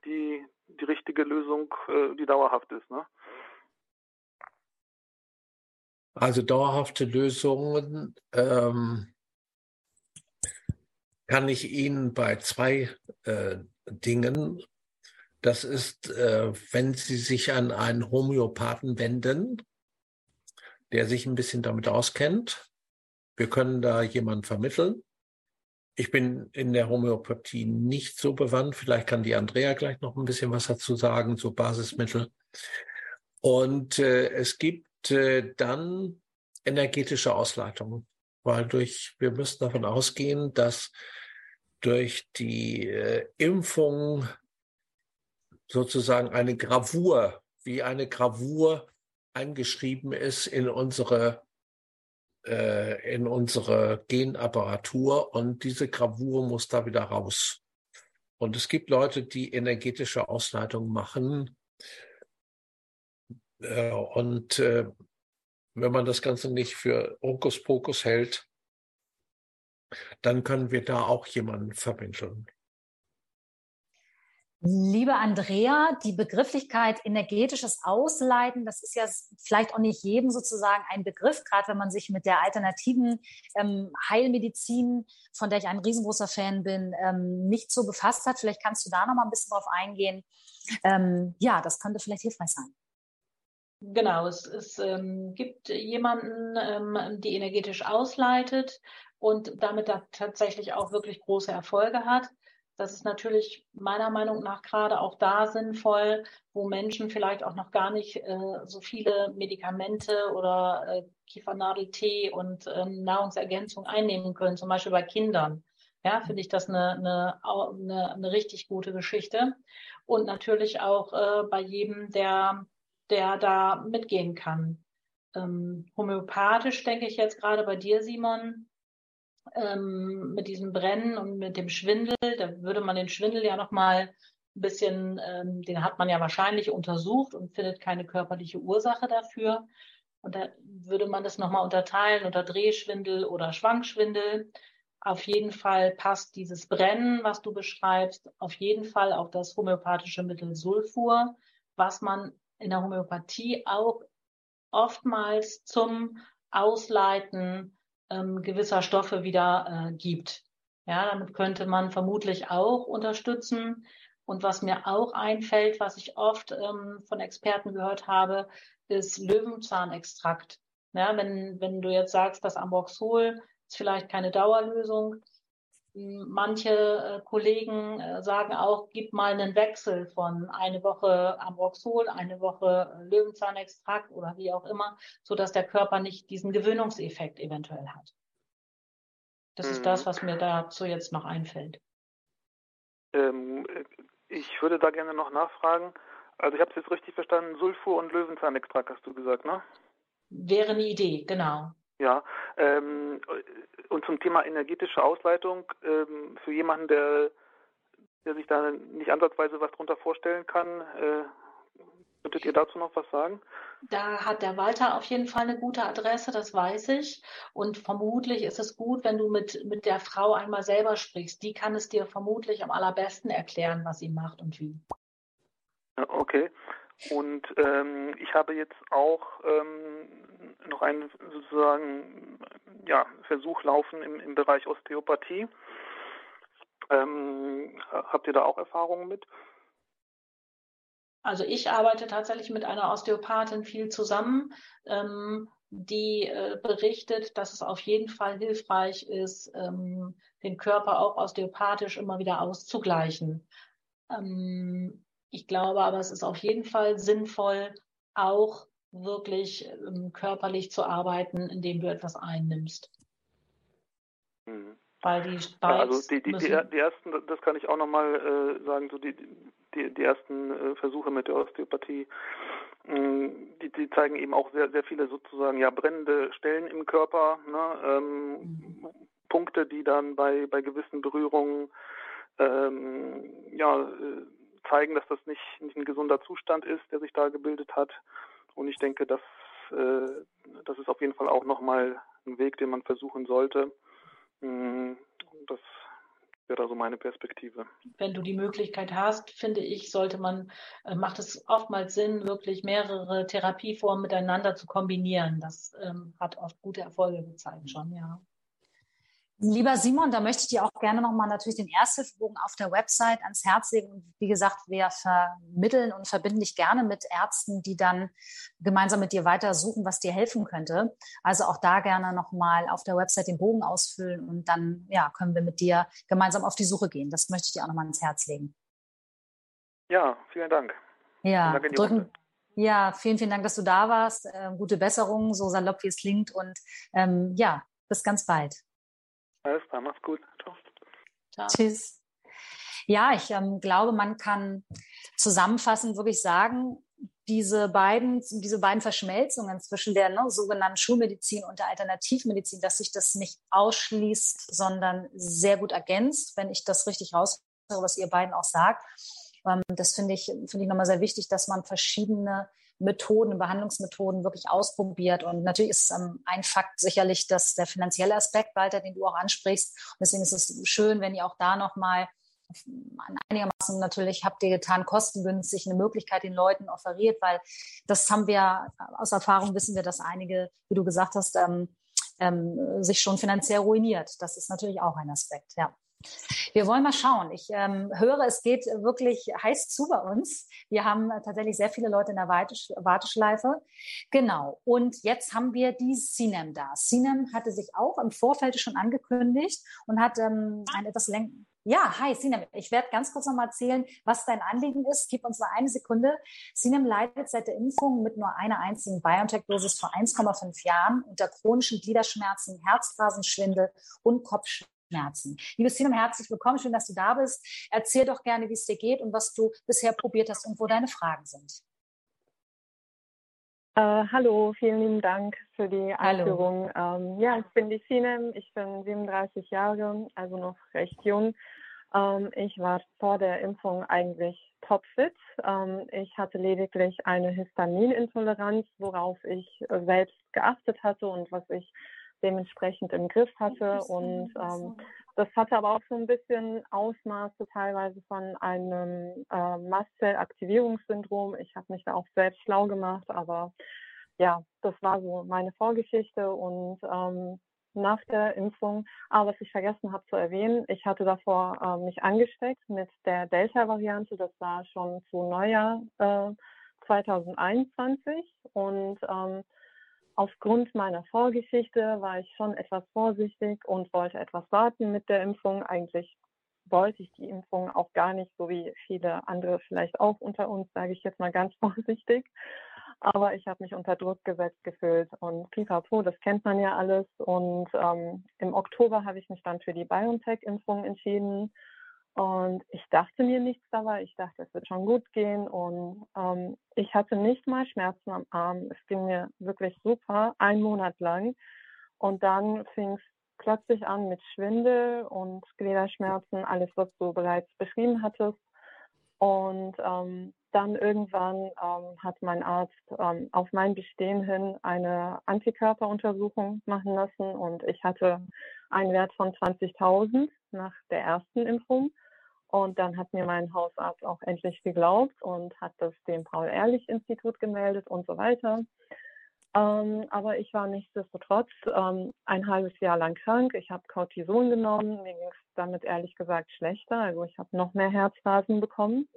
die, die richtige Lösung, äh, die dauerhaft ist. Ne? Also dauerhafte Lösungen ähm, kann ich Ihnen bei zwei äh, Dingen, das ist, äh, wenn Sie sich an einen Homöopathen wenden, der sich ein bisschen damit auskennt, Wir können da jemanden vermitteln. Ich bin in der Homöopathie nicht so bewandt. Vielleicht kann die Andrea gleich noch ein bisschen was dazu sagen, so Basismittel. Und äh, es gibt äh, dann energetische Ausleitungen, weil durch, wir müssen davon ausgehen, dass durch die äh, Impfung sozusagen eine Gravur, wie eine Gravur eingeschrieben ist in unsere äh, in unsere Genapparatur und diese Gravur muss da wieder raus. Und es gibt Leute, die energetische Ausleitung machen. Äh, und äh, wenn man das Ganze nicht für Hokuspokus hält, dann können wir da auch jemanden vermitteln. Liebe Andrea, die Begrifflichkeit energetisches Ausleiten, das ist ja vielleicht auch nicht jedem sozusagen ein Begriff, gerade wenn man sich mit der alternativen ähm, Heilmedizin, von der ich ein riesengroßer Fan bin, ähm, nicht so befasst hat. Vielleicht kannst du da noch mal ein bisschen drauf eingehen. Ähm, ja, das könnte vielleicht hilfreich sein. Genau, es, es ähm, gibt jemanden, ähm, die energetisch ausleitet und damit da tatsächlich auch wirklich große Erfolge hat. Das ist natürlich meiner Meinung nach gerade auch da sinnvoll, wo Menschen vielleicht auch noch gar nicht äh, so viele Medikamente oder äh, Kiefernadeltee und äh, Nahrungsergänzung einnehmen können, zum Beispiel bei Kindern. Ja, finde ich das eine, eine, eine, eine richtig gute Geschichte. Und natürlich auch äh, bei jedem, der, der da mitgehen kann. Ähm, homöopathisch denke ich jetzt gerade bei dir, Simon, ähm, mit diesem Brennen und mit dem Schwindel, da würde man den Schwindel ja nochmal ein bisschen, ähm, den hat man ja wahrscheinlich untersucht und findet keine körperliche Ursache dafür. Und da würde man das nochmal unterteilen unter Drehschwindel oder Schwankschwindel. Auf jeden Fall passt dieses Brennen, was du beschreibst, auf jeden Fall auch das homöopathische Mittel Sulfur, was man in der Homöopathie auch oftmals zum Ausleiten ähm, gewisser Stoffe wieder äh, gibt. Ja, damit könnte man vermutlich auch unterstützen. Und was mir auch einfällt, was ich oft ähm, von Experten gehört habe, ist Löwenzahnextrakt. Ja, wenn, wenn du jetzt sagst, das Amboxol ist vielleicht keine Dauerlösung, Manche äh, Kollegen äh, sagen auch, gib mal einen Wechsel von eine Woche Ambroxol, eine Woche äh, Löwenzahnextrakt oder wie auch immer, so dass der Körper nicht diesen Gewöhnungseffekt eventuell hat. Das mhm. ist das, mhm. was mir dazu jetzt noch einfällt. Ähm, ich würde da gerne noch nachfragen. Also ich habe es jetzt richtig verstanden, Sulfur und Löwenzahnextrakt hast du gesagt, ne? Wäre eine Idee, genau. Ja, ähm, und zum Thema energetische Ausleitung, ähm, für jemanden, der, der sich da nicht ansatzweise was drunter vorstellen kann, äh, Könntet ihr dazu noch was sagen? Da hat der Walter auf jeden Fall eine gute Adresse, das weiß ich. Und vermutlich ist es gut, wenn du mit, mit der Frau einmal selber sprichst. Die kann es dir vermutlich am allerbesten erklären, was sie macht und wie. Okay. Und ähm, ich habe jetzt auch ähm, noch einen sozusagen ja, Versuch laufen im, im Bereich Osteopathie. Ähm, habt ihr da auch Erfahrungen mit? Also ich arbeite tatsächlich mit einer Osteopathin viel zusammen, ähm, die äh, berichtet, dass es auf jeden Fall hilfreich ist, ähm, den Körper auch osteopathisch immer wieder auszugleichen. Ähm, ich glaube aber, es ist auf jeden Fall sinnvoll, auch wirklich ähm, körperlich zu arbeiten, indem du etwas einnimmst. Mhm. Weil die Spikes ja, also die, die, die, die, ersten, das kann ich auch nochmal äh, sagen, so die, die, die ersten äh, Versuche mit der Osteopathie, mh, mm, die, die zeigen eben auch sehr, sehr viele sozusagen ja brennende Stellen im Körper, ne, ähm, mhm. Punkte, die dann bei, bei gewissen Berührungen ähm, ja, äh, zeigen, dass das nicht, nicht ein gesunder Zustand ist, der sich da gebildet hat. Und ich denke, dass, äh, das ist auf jeden Fall auch nochmal ein Weg, den man versuchen sollte. Mm, das wäre so meine Perspektive. Wenn du die Möglichkeit hast, finde ich, sollte man, äh, macht es oftmals Sinn, wirklich mehrere Therapieformen miteinander zu kombinieren. Das ähm, hat oft gute Erfolge gezeigt schon, ja. Lieber Simon, da möchte ich dir auch gerne nochmal natürlich den Ersthilfebogen auf der Website ans Herz legen. Und wie gesagt, wir vermitteln und verbinden dich gerne mit Ärzten, die dann gemeinsam mit dir weiter suchen, was dir helfen könnte. Also auch da gerne nochmal auf der Website den Bogen ausfüllen und dann ja, können wir mit dir gemeinsam auf die Suche gehen. Das möchte ich dir auch nochmal ans Herz legen. Ja, vielen Dank. Ja, Dank drücken. Ja, vielen, vielen Dank, dass du da warst. Äh, gute Besserung, so salopp wie es klingt. Und ähm, ja, bis ganz bald. Alles klar, mach's gut. Ciao. Ciao. Tschüss. Ja, ich ähm, glaube, man kann zusammenfassend wirklich sagen, diese beiden, diese beiden Verschmelzungen zwischen der ne, sogenannten Schulmedizin und der Alternativmedizin, dass sich das nicht ausschließt, sondern sehr gut ergänzt, wenn ich das richtig raushöre, was ihr beiden auch sagt. Ähm, das finde ich, finde ich nochmal sehr wichtig, dass man verschiedene Methoden, Behandlungsmethoden wirklich ausprobiert. Und natürlich ist ähm, ein Fakt sicherlich dass der finanzielle Aspekt, Walter, den du auch ansprichst. Und deswegen ist es schön, wenn ihr auch da nochmal einigermaßen natürlich habt ihr getan, kostengünstig eine Möglichkeit den Leuten offeriert, weil das haben wir aus Erfahrung wissen wir, dass einige, wie du gesagt hast, ähm, ähm, sich schon finanziell ruiniert. Das ist natürlich auch ein Aspekt, ja. Wir wollen mal schauen. Ich ähm, höre, es geht wirklich heiß zu bei uns. Wir haben tatsächlich sehr viele Leute in der Warteschleife. Genau. Und jetzt haben wir die Sinem da. Sinem hatte sich auch im Vorfeld schon angekündigt und hat ähm, ein etwas länger ja, hi Sinem. Ich werde ganz kurz nochmal erzählen, was dein Anliegen ist. Gib uns mal eine Sekunde. Sinem leidet seit der Impfung mit nur einer einzigen BioNTech-Dosis vor 1,5 Jahren unter chronischen Gliederschmerzen, Herzrasenschwindel und Kopfschmerzen. Schmerzen. Liebe Sinum, herzlich willkommen. Schön, dass du da bist. Erzähl doch gerne, wie es dir geht und was du bisher probiert hast und wo deine Fragen sind. Uh, hallo, vielen lieben Dank für die Einführung. Ähm, ja, ich bin die Sinem, ich bin 37 Jahre, also noch recht jung. Ähm, ich war vor der Impfung eigentlich topfit. Ähm, ich hatte lediglich eine Histaminintoleranz, worauf ich selbst geachtet hatte und was ich dementsprechend im Griff hatte. Und ähm, das hatte aber auch so ein bisschen Ausmaße teilweise von einem äh, Mastzellaktivierungssyndrom. Ich habe mich da auch selbst schlau gemacht, aber ja, das war so meine Vorgeschichte und ähm, nach der Impfung. Aber was ich vergessen habe zu erwähnen, ich hatte davor äh, mich angesteckt mit der Delta-Variante. Das war schon zu Neujahr äh, 2021 und ähm, Aufgrund meiner Vorgeschichte war ich schon etwas vorsichtig und wollte etwas warten mit der Impfung. Eigentlich wollte ich die Impfung auch gar nicht, so wie viele andere vielleicht auch unter uns, sage ich jetzt mal ganz vorsichtig. Aber ich habe mich unter Druck gesetzt gefühlt und pipapo, das kennt man ja alles. Und ähm, im Oktober habe ich mich dann für die BioNTech-Impfung entschieden und ich dachte mir nichts dabei. Ich dachte, es wird schon gut gehen. Und ähm, ich hatte nicht mal Schmerzen am Arm. Es ging mir wirklich super, ein Monat lang. Und dann fing es plötzlich an mit Schwindel und Gliederschmerzen, alles, was du bereits beschrieben hattest. Und ähm, dann irgendwann ähm, hat mein Arzt ähm, auf mein Bestehen hin eine Antikörperuntersuchung machen lassen und ich hatte einen Wert von 20.000 nach der ersten Impfung. Und dann hat mir mein Hausarzt auch endlich geglaubt und hat das dem Paul-Ehrlich-Institut gemeldet und so weiter. Ähm, aber ich war nichtsdestotrotz ähm, ein halbes Jahr lang krank. Ich habe Cortison genommen. Mir ging es damit ehrlich gesagt schlechter. Also ich habe noch mehr Herzphasen bekommen.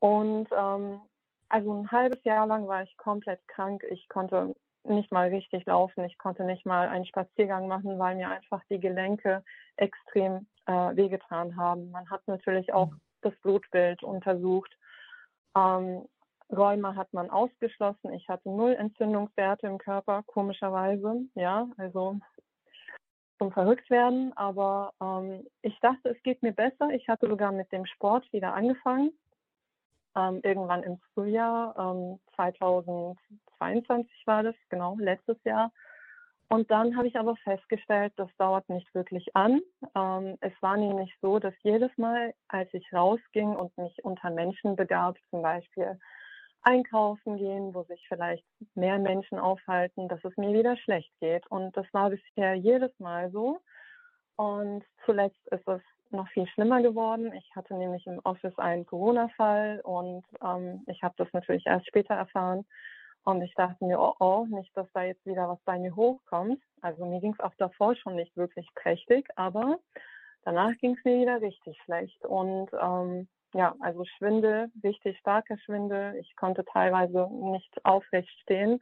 Und ähm, also ein halbes Jahr lang war ich komplett krank. Ich konnte nicht mal richtig laufen. Ich konnte nicht mal einen Spaziergang machen, weil mir einfach die Gelenke extrem äh, wehgetan haben. Man hat natürlich auch mhm. das Blutbild untersucht. Ähm, Rheuma hat man ausgeschlossen. Ich hatte null Entzündungswerte im Körper, komischerweise. Ja, also zum Verrücktwerden. Aber ähm, ich dachte, es geht mir besser. Ich hatte sogar mit dem Sport wieder angefangen. Ähm, irgendwann im Frühjahr ähm, 2022 war das, genau, letztes Jahr. Und dann habe ich aber festgestellt, das dauert nicht wirklich an. Ähm, es war nämlich so, dass jedes Mal, als ich rausging und mich unter Menschen begab, zum Beispiel einkaufen gehen, wo sich vielleicht mehr Menschen aufhalten, dass es mir wieder schlecht geht. Und das war bisher jedes Mal so. Und zuletzt ist es noch viel schlimmer geworden. Ich hatte nämlich im Office einen Corona-Fall und ähm, ich habe das natürlich erst später erfahren. Und ich dachte mir, oh oh, nicht, dass da jetzt wieder was bei mir hochkommt. Also mir ging es auch davor schon nicht wirklich prächtig, aber danach ging es mir wieder richtig schlecht. Und ähm, ja, also Schwindel, richtig starker Schwindel. Ich konnte teilweise nicht aufrecht stehen.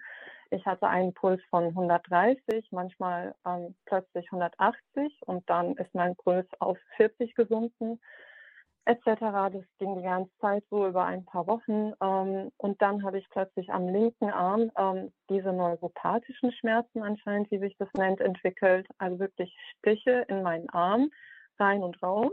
Ich hatte einen Puls von 130, manchmal ähm, plötzlich 180 und dann ist mein Puls auf 40 gesunken etc. Das ging die ganze Zeit so über ein paar Wochen. Ähm, und dann habe ich plötzlich am linken Arm ähm, diese neuropathischen Schmerzen anscheinend, wie sich das nennt, entwickelt. Also wirklich Stiche in meinen Arm, rein und raus.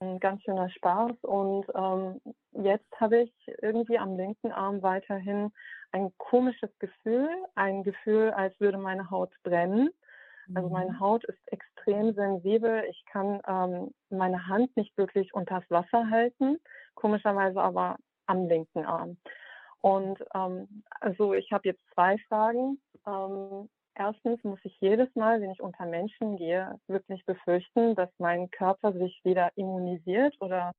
Ein ganz schöner Spaß. Und ähm, jetzt habe ich irgendwie am linken Arm weiterhin ein komisches Gefühl, ein Gefühl, als würde meine Haut brennen. Also meine mhm. Haut ist extrem sensibel. Ich kann ähm, meine Hand nicht wirklich unters Wasser halten, komischerweise aber am linken Arm. Und ähm, also ich habe jetzt zwei Fragen. Ähm, erstens muss ich jedes Mal, wenn ich unter Menschen gehe, wirklich befürchten, dass mein Körper sich wieder immunisiert oder,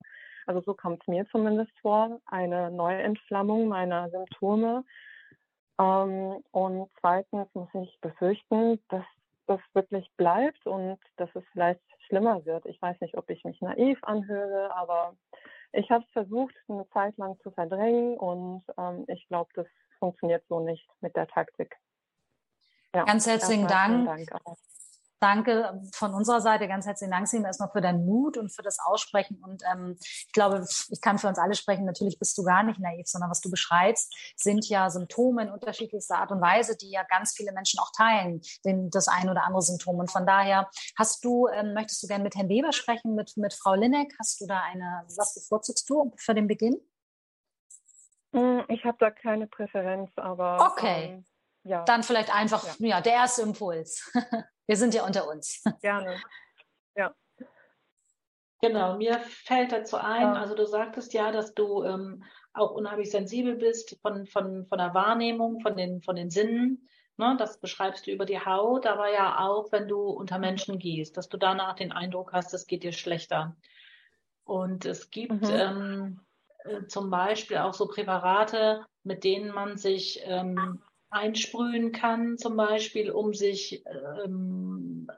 also so kommt es mir zumindest vor, eine Neuentflammung meiner Symptome. Ähm, und zweitens muss ich befürchten, dass das wirklich bleibt und dass es vielleicht schlimmer wird. Ich weiß nicht, ob ich mich naiv anhöre, aber ich habe es versucht, eine Zeit lang zu verdrängen und ähm, ich glaube, das funktioniert so nicht mit der Taktik. Ja, Ganz herzlichen Dank. Dank Danke von unserer Seite, ganz herzlichen Dank, Sim, erstmal für deinen Mut und für das Aussprechen. Und ähm, ich glaube, ich kann für uns alle sprechen, natürlich bist du gar nicht naiv, sondern was du beschreibst, sind ja Symptome in unterschiedlichster Art und Weise, die ja ganz viele Menschen auch teilen, den, das ein oder andere Symptom. Und von daher hast du, ähm, möchtest du gerne mit Herrn Weber sprechen, mit, mit Frau Linneck? Hast du da eine, was bevorzugst du für den Beginn? Hm, ich habe da keine Präferenz, aber. Okay. Ähm, ja. Dann vielleicht einfach, ja, ja der erste Impuls. Wir sind ja unter uns. Gerne. Ja. Genau, mir fällt dazu ein, ja. also du sagtest ja, dass du ähm, auch unheimlich sensibel bist von, von, von der Wahrnehmung, von den, von den Sinnen. Ne? Das beschreibst du über die Haut, aber ja auch, wenn du unter Menschen gehst, dass du danach den Eindruck hast, es geht dir schlechter. Und es gibt mhm. ähm, äh, zum Beispiel auch so Präparate, mit denen man sich ähm, einsprühen kann, zum Beispiel, um sich ähm,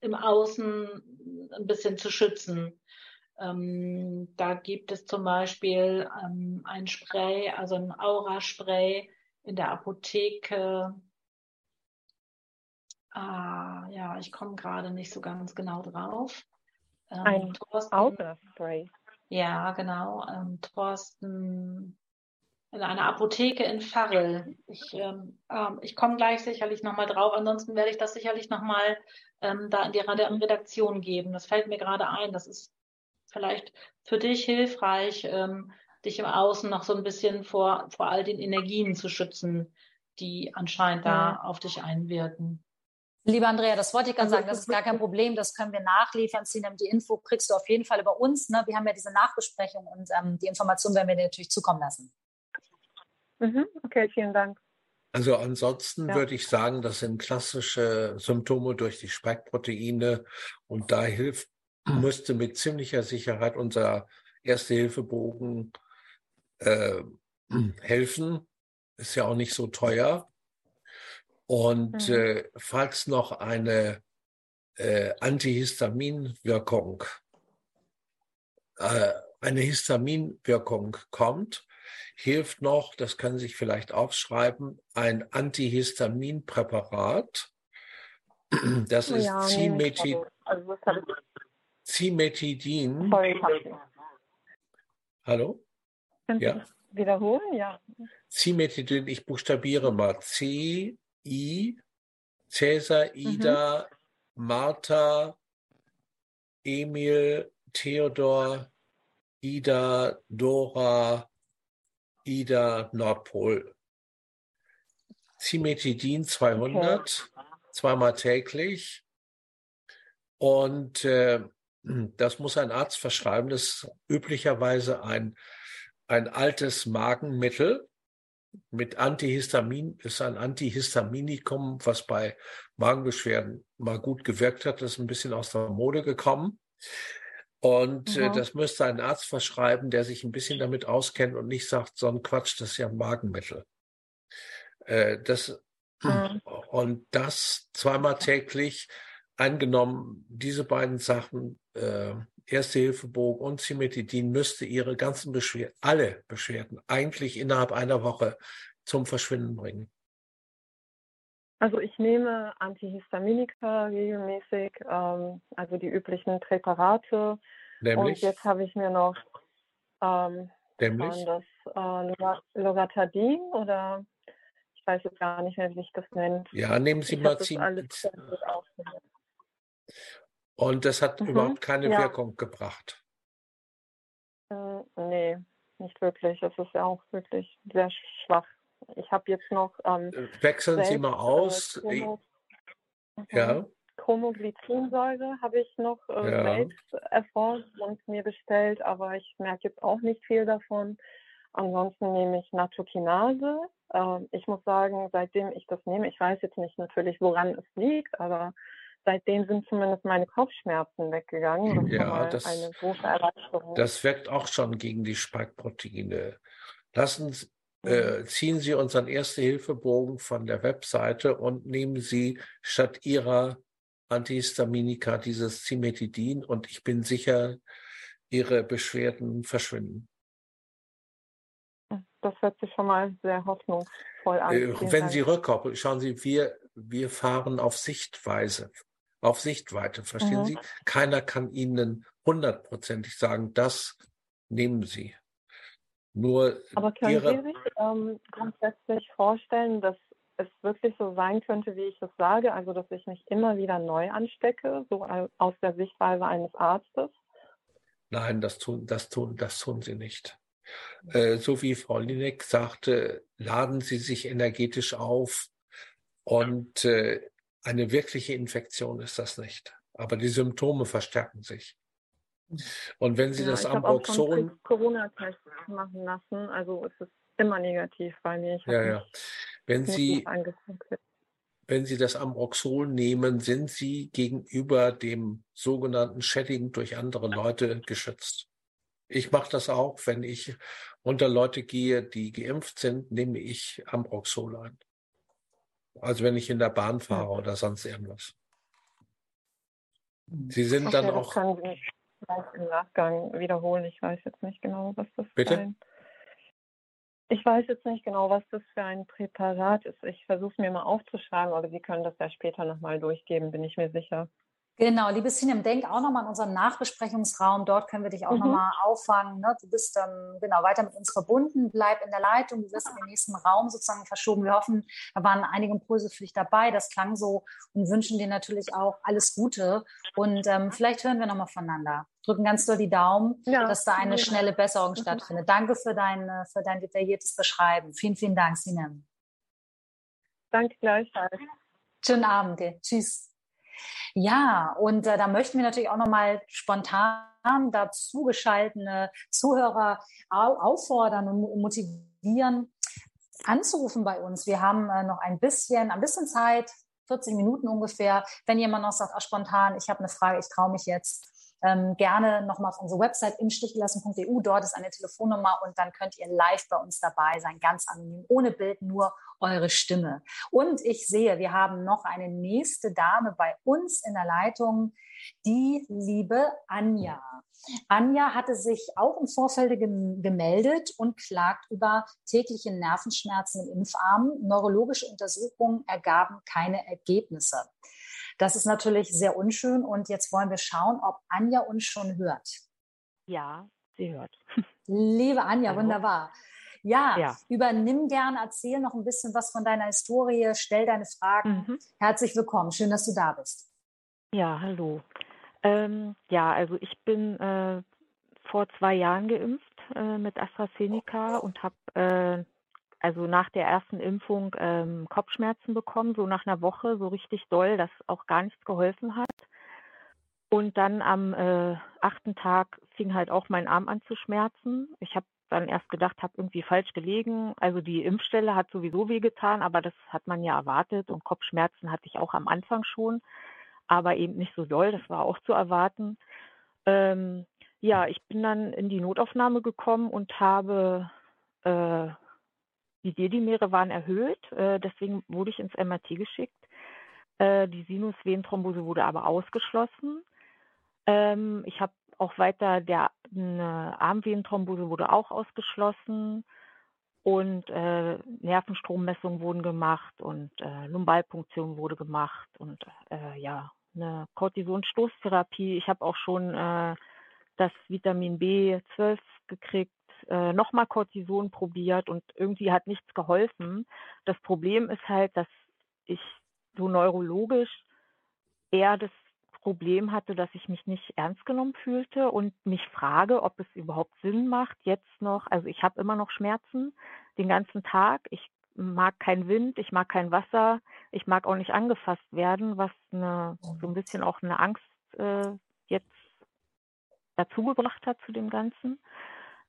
im Außen ein bisschen zu schützen. Ähm, da gibt es zum Beispiel ähm, ein Spray, also ein Aura-Spray in der Apotheke. Ah, ja, ich komme gerade nicht so ganz genau drauf. Ähm, ein Aura-Spray. Ja, genau. Ähm, Thorsten in einer Apotheke in Farrel. Ich, ähm, ähm, ich komme gleich sicherlich nochmal drauf. Ansonsten werde ich das sicherlich nochmal ähm, da in die Redaktion geben. Das fällt mir gerade ein. Das ist vielleicht für dich hilfreich, ähm, dich im Außen noch so ein bisschen vor, vor all den Energien zu schützen, die anscheinend ja. da auf dich einwirken. Lieber Andrea, das wollte ich gerade also, sagen, das ist gar kein Problem, das können wir nachliefern. Sinem, die Info kriegst du auf jeden Fall über uns. Ne? Wir haben ja diese Nachbesprechung und ähm, die Information werden wir dir natürlich zukommen lassen. Mhm. Okay, vielen Dank. Also ansonsten ja. würde ich sagen, das sind klassische Symptome durch die Spike-Proteine und da hilft, müsste mit ziemlicher Sicherheit unser Erste-Hilfe-Bogen äh, helfen. Ist ja auch nicht so teuer. Und mhm. äh, falls noch eine äh, Antihistaminwirkung, äh, eine Histaminwirkung kommt, hilft noch, das können Sie sich vielleicht aufschreiben, ein Antihistaminpräparat. Das ist ja, Cimetid also Cimetidin. Sorry, Hallo? Können ja? wiederholen? Ja. Cimetidin, ich buchstabiere mal. C, I, Cäsar, Ida, mhm. Martha, Emil, Theodor, Ida, Dora, Ida Nordpol. Cimetidin 200, okay. zweimal täglich. Und äh, das muss ein Arzt verschreiben. Das ist üblicherweise ein, ein altes Magenmittel mit Antihistamin, ist ein Antihistaminikum, was bei Magenbeschwerden mal gut gewirkt hat. Das ist ein bisschen aus der Mode gekommen. Und äh, das müsste ein Arzt verschreiben, der sich ein bisschen damit auskennt und nicht sagt, so ein Quatsch, das ist ja ein Magenmittel. Äh, das, mhm. Und das zweimal täglich angenommen, diese beiden Sachen, äh, Erste Hilfebogen und Cimetidin müsste ihre ganzen Beschwerden, alle Beschwerden, eigentlich innerhalb einer Woche zum Verschwinden bringen. Also ich nehme Antihistaminika regelmäßig, ähm, also die üblichen Präparate. Nämlich? Und jetzt habe ich mir noch ähm, Nämlich? das äh, Loratadin oder ich weiß jetzt gar nicht mehr, wie sich das nennt. Ja, nehmen Sie ich mal ziemlich. Und das hat mhm, überhaupt keine ja. Wirkung gebracht. Äh, nee, nicht wirklich. Es ist ja auch wirklich sehr schwach. Ich habe jetzt noch. Ähm, äh, Wechseln selbst, Sie mal äh, aus. Äh, Chromo, ja. Chromoglycinsäure habe ich noch äh, ja. selbst erforscht und mir bestellt, aber ich merke jetzt auch nicht viel davon. Ansonsten nehme ich Natokinase. Ähm, ich muss sagen, seitdem ich das nehme, ich weiß jetzt nicht natürlich, woran es liegt, aber seitdem sind zumindest meine Kopfschmerzen weggegangen. Das ja, das, eine große Erleichterung. Das wirkt auch schon gegen die Spike-Proteine. Lassen Sie, äh, mhm. ziehen Sie unseren Erste-Hilfe-Bogen von der Webseite und nehmen Sie statt Ihrer Antihistaminika dieses Cimetidin und ich bin sicher, Ihre Beschwerden verschwinden. Das hört sich schon mal sehr hoffnungsvoll an. Äh, wenn Sie rückkoppeln, schauen Sie, wir, wir fahren auf Sichtweise auf Sichtweite, verstehen mhm. Sie? Keiner kann Ihnen hundertprozentig sagen, das nehmen Sie. Nur Aber können ihre... Sie sich ähm, grundsätzlich vorstellen, dass es wirklich so sein könnte, wie ich es sage, also dass ich mich immer wieder neu anstecke, so aus der Sichtweise eines Arztes? Nein, das tun, das tun, das tun Sie nicht. Äh, so wie Frau Linek sagte, laden Sie sich energetisch auf und äh, eine wirkliche Infektion ist das nicht. Aber die Symptome verstärken sich. Und wenn Sie ja, das Ambroxol. Corona-Test machen lassen, also es ist immer negativ bei mir. Ich ja, ja. Wenn Sie, wenn Sie das Ambroxol nehmen, sind Sie gegenüber dem sogenannten Shedding durch andere Leute geschützt. Ich mache das auch, wenn ich unter Leute gehe, die geimpft sind, nehme ich Ambroxol ein. Also wenn ich in der Bahn fahre oder sonst irgendwas. Sie sind okay, dann das auch. Können Sie im Nachgang wiederholen. Ich weiß jetzt nicht genau, was das Bitte? Ein, ich weiß jetzt nicht genau, was das für ein Präparat ist. Ich versuche es mir mal aufzuschreiben, aber Sie können das ja später nochmal durchgeben, bin ich mir sicher. Genau, liebe Sinem, denk auch nochmal an unseren Nachbesprechungsraum. Dort können wir dich auch mhm. nochmal auffangen. Ne? Du bist ähm, genau weiter mit uns verbunden. Bleib in der Leitung. Du wirst in den nächsten Raum sozusagen verschoben. Wir hoffen, da waren einige Impulse für dich dabei. Das klang so und wünschen dir natürlich auch alles Gute. Und ähm, vielleicht hören wir nochmal voneinander. Drücken ganz doll die Daumen, ja. dass da eine schnelle Besserung mhm. stattfindet. Danke für dein, für dein detailliertes Beschreiben. Vielen, vielen Dank, Sinem. Danke gleichfalls. Schönen Abend dir. Tschüss. Ja, und äh, da möchten wir natürlich auch nochmal spontan dazu geschaltene Zuhörer au auffordern und motivieren, anzurufen bei uns. Wir haben äh, noch ein bisschen, ein bisschen Zeit, 40 Minuten ungefähr. Wenn jemand noch sagt, ach, spontan, ich habe eine Frage, ich traue mich jetzt, ähm, gerne nochmal auf unsere Website imstichgelassen.eu. Dort ist eine Telefonnummer und dann könnt ihr live bei uns dabei sein, ganz anonym, ohne Bild, nur eure Stimme. Und ich sehe, wir haben noch eine nächste Dame bei uns in der Leitung, die liebe Anja. Anja hatte sich auch im Vorfeld gemeldet und klagt über tägliche Nervenschmerzen im Impfarm. Neurologische Untersuchungen ergaben keine Ergebnisse. Das ist natürlich sehr unschön und jetzt wollen wir schauen, ob Anja uns schon hört. Ja, sie hört. Liebe Anja, Hallo. wunderbar. Ja, ja, übernimm gern, erzähl noch ein bisschen was von deiner Historie, stell deine Fragen. Mhm. Herzlich willkommen, schön, dass du da bist. Ja, hallo. Ähm, ja, also ich bin äh, vor zwei Jahren geimpft äh, mit AstraZeneca und habe äh, also nach der ersten Impfung ähm, Kopfschmerzen bekommen, so nach einer Woche, so richtig doll, dass auch gar nichts geholfen hat. Und dann am äh, achten Tag fing halt auch mein Arm an zu schmerzen. Ich habe dann erst gedacht, habe irgendwie falsch gelegen. Also die Impfstelle hat sowieso wehgetan, aber das hat man ja erwartet und Kopfschmerzen hatte ich auch am Anfang schon, aber eben nicht so doll. Das war auch zu erwarten. Ähm, ja, ich bin dann in die Notaufnahme gekommen und habe äh, die Dedimere waren erhöht, äh, deswegen wurde ich ins MRT geschickt. Äh, die Sinusvenenthrombose wurde aber ausgeschlossen. Ähm, ich habe auch weiter, der eine Armvenenthrombose wurde auch ausgeschlossen und äh, Nervenstrommessungen wurden gemacht und äh, Lumbalpunktion wurde gemacht und äh, ja, eine Cortisonstoßtherapie. Ich habe auch schon äh, das Vitamin B12 gekriegt, äh, nochmal Cortison probiert und irgendwie hat nichts geholfen. Das Problem ist halt, dass ich so neurologisch eher das Problem hatte, dass ich mich nicht ernst genommen fühlte und mich frage, ob es überhaupt Sinn macht, jetzt noch, also ich habe immer noch Schmerzen den ganzen Tag. Ich mag keinen Wind, ich mag kein Wasser, ich mag auch nicht angefasst werden, was eine, so ein bisschen auch eine Angst äh, jetzt dazugebracht hat zu dem Ganzen.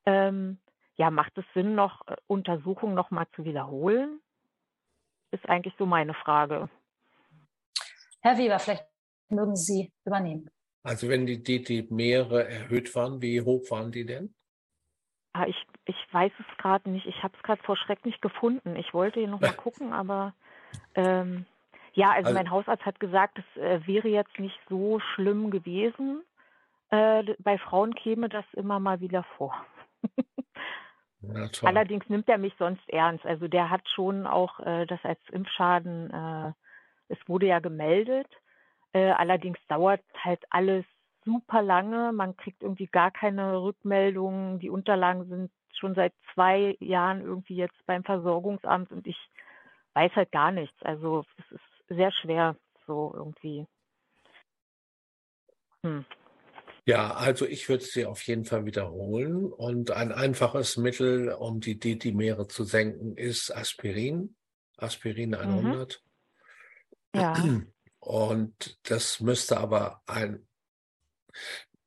Ähm, ja, macht es Sinn, noch äh, Untersuchungen nochmal zu wiederholen? Ist eigentlich so meine Frage. Herr Weber, vielleicht mögen Sie übernehmen. Also wenn die DT-Meere erhöht waren, wie hoch waren die denn? Ah, ich, ich weiß es gerade nicht. Ich habe es gerade vor Schreck nicht gefunden. Ich wollte hier nochmal gucken, aber ähm, ja, also, also, mein Hausarzt hat gesagt, es äh, wäre jetzt nicht so schlimm gewesen. Äh, bei Frauen käme das immer mal wieder vor. ja, Allerdings nimmt er mich sonst ernst. Also der hat schon auch äh, das als Impfschaden, äh, es wurde ja gemeldet. Äh, allerdings dauert halt alles super lange. Man kriegt irgendwie gar keine Rückmeldungen. Die Unterlagen sind schon seit zwei Jahren irgendwie jetzt beim Versorgungsamt und ich weiß halt gar nichts. Also es ist sehr schwer so irgendwie. Hm. Ja, also ich würde sie auf jeden Fall wiederholen. Und ein einfaches Mittel, um die Dedimere zu senken, ist Aspirin. Aspirin 100. Mhm. Ja. Und das müsste aber ein,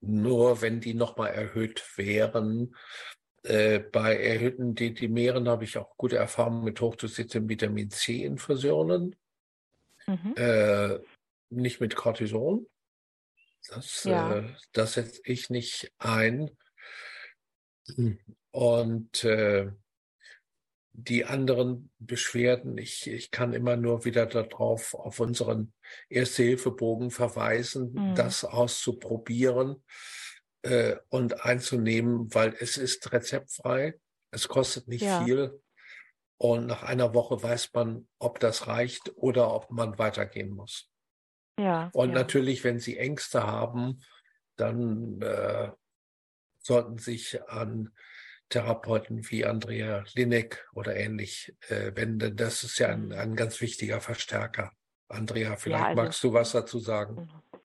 nur wenn die nochmal erhöht wären. Äh, bei erhöhten Dedimeren habe ich auch gute Erfahrungen mit hochdosierten Vitamin C-Infusionen. Mhm. Äh, nicht mit Cortison. Das, ja. äh, das setze ich nicht ein. Und äh, die anderen Beschwerden, ich, ich kann immer nur wieder darauf auf unseren Erste-Hilfe-Bogen verweisen, mhm. das auszuprobieren äh, und einzunehmen, weil es ist rezeptfrei, es kostet nicht ja. viel und nach einer Woche weiß man, ob das reicht oder ob man weitergehen muss. Ja. Und ja. natürlich, wenn Sie Ängste haben, dann äh, sollten sich an Therapeuten wie Andrea Linek oder ähnlich äh, wenden. Das ist ja ein, mhm. ein ganz wichtiger Verstärker. Andrea, vielleicht ja, also, magst du was dazu sagen. Mhm.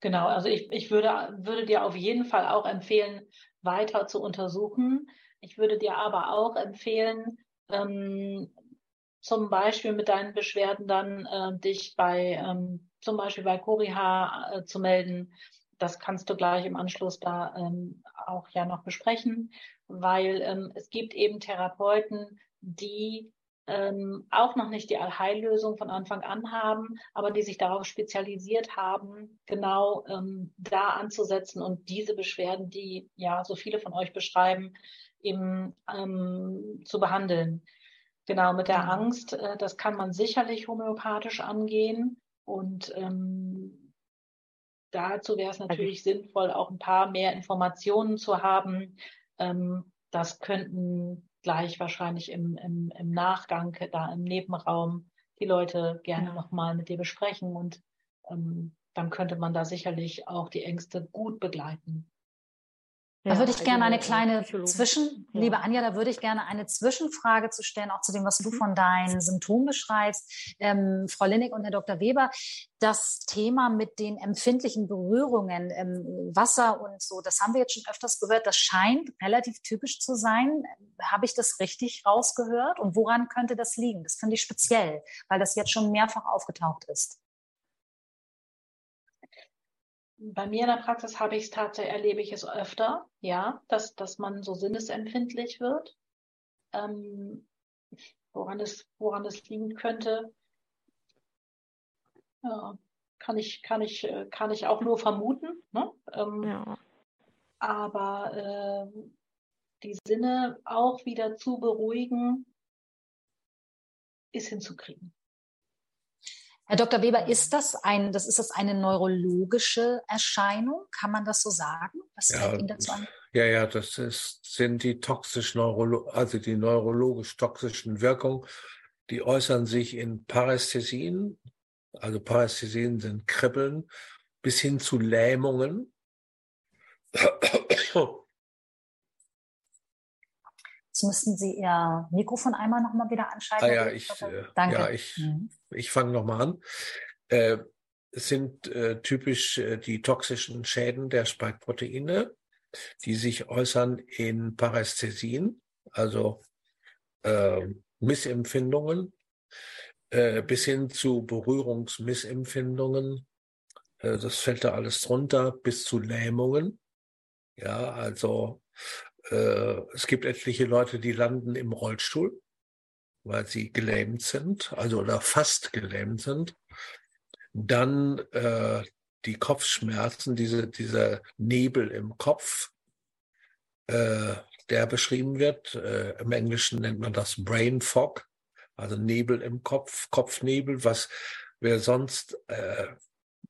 Genau, also ich, ich würde, würde dir auf jeden Fall auch empfehlen, weiter zu untersuchen. Ich würde dir aber auch empfehlen, ähm, zum Beispiel mit deinen Beschwerden dann äh, dich bei ähm, zum Beispiel bei Coriha äh, zu melden. Das kannst du gleich im Anschluss da ähm, auch ja noch besprechen weil ähm, es gibt eben Therapeuten, die ähm, auch noch nicht die Allheillösung von Anfang an haben, aber die sich darauf spezialisiert haben, genau ähm, da anzusetzen und diese Beschwerden, die ja so viele von euch beschreiben, eben ähm, zu behandeln. Genau, mit der mhm. Angst, äh, das kann man sicherlich homöopathisch angehen und ähm, dazu wäre es also natürlich also, sinnvoll, auch ein paar mehr Informationen zu haben, ähm, das könnten gleich wahrscheinlich im, im, im Nachgang, da im Nebenraum, die Leute gerne ja. nochmal mit dir besprechen und ähm, dann könnte man da sicherlich auch die Ängste gut begleiten. Da würde ich gerne eine kleine Zwischen, ja. liebe Anja, da würde ich gerne eine Zwischenfrage zu stellen, auch zu dem, was du mhm. von deinen Symptomen beschreibst. Ähm, Frau Linnig und Herr Dr. Weber, das Thema mit den empfindlichen Berührungen, ähm, Wasser und so, das haben wir jetzt schon öfters gehört. Das scheint relativ typisch zu sein. Habe ich das richtig rausgehört? Und woran könnte das liegen? Das finde ich speziell, weil das jetzt schon mehrfach aufgetaucht ist. Bei mir in der Praxis habe ich es tatsächlich, erlebe ich es öfter, ja, dass, dass man so sinnesempfindlich wird. Ähm, woran es, woran es liegen könnte, ja, kann ich, kann ich, kann ich auch nur vermuten. Ne? Ähm, ja. Aber äh, die Sinne auch wieder zu beruhigen, ist hinzukriegen. Herr Dr. Weber, ist das ein, das ist das eine neurologische Erscheinung? Kann man das so sagen? Was ja, fällt Ihnen dazu an? Ja, ja, das ist, sind die toxisch neurolo also die neurologisch toxischen Wirkungen, die äußern sich in Parästhesien, also Parästhesien sind Kribbeln, bis hin zu Lähmungen. Jetzt müssten Sie Ihr Mikrofon einmal nochmal wieder anschalten. Ah, ja, ich, äh, Danke. Ja, ich, mhm. ich fange nochmal an. Äh, es sind äh, typisch äh, die toxischen Schäden der Spike-Proteine, die sich äußern in Parästhesien, also äh, Missempfindungen, äh, bis hin zu Berührungsmissempfindungen. Das fällt da alles drunter, bis zu Lähmungen. Ja, also äh, es gibt etliche Leute, die landen im Rollstuhl, weil sie gelähmt sind, also oder fast gelähmt sind. Dann äh, die Kopfschmerzen, diese, dieser Nebel im Kopf, äh, der beschrieben wird. Äh, Im Englischen nennt man das Brain Fog, also Nebel im Kopf, Kopfnebel, was wir sonst äh,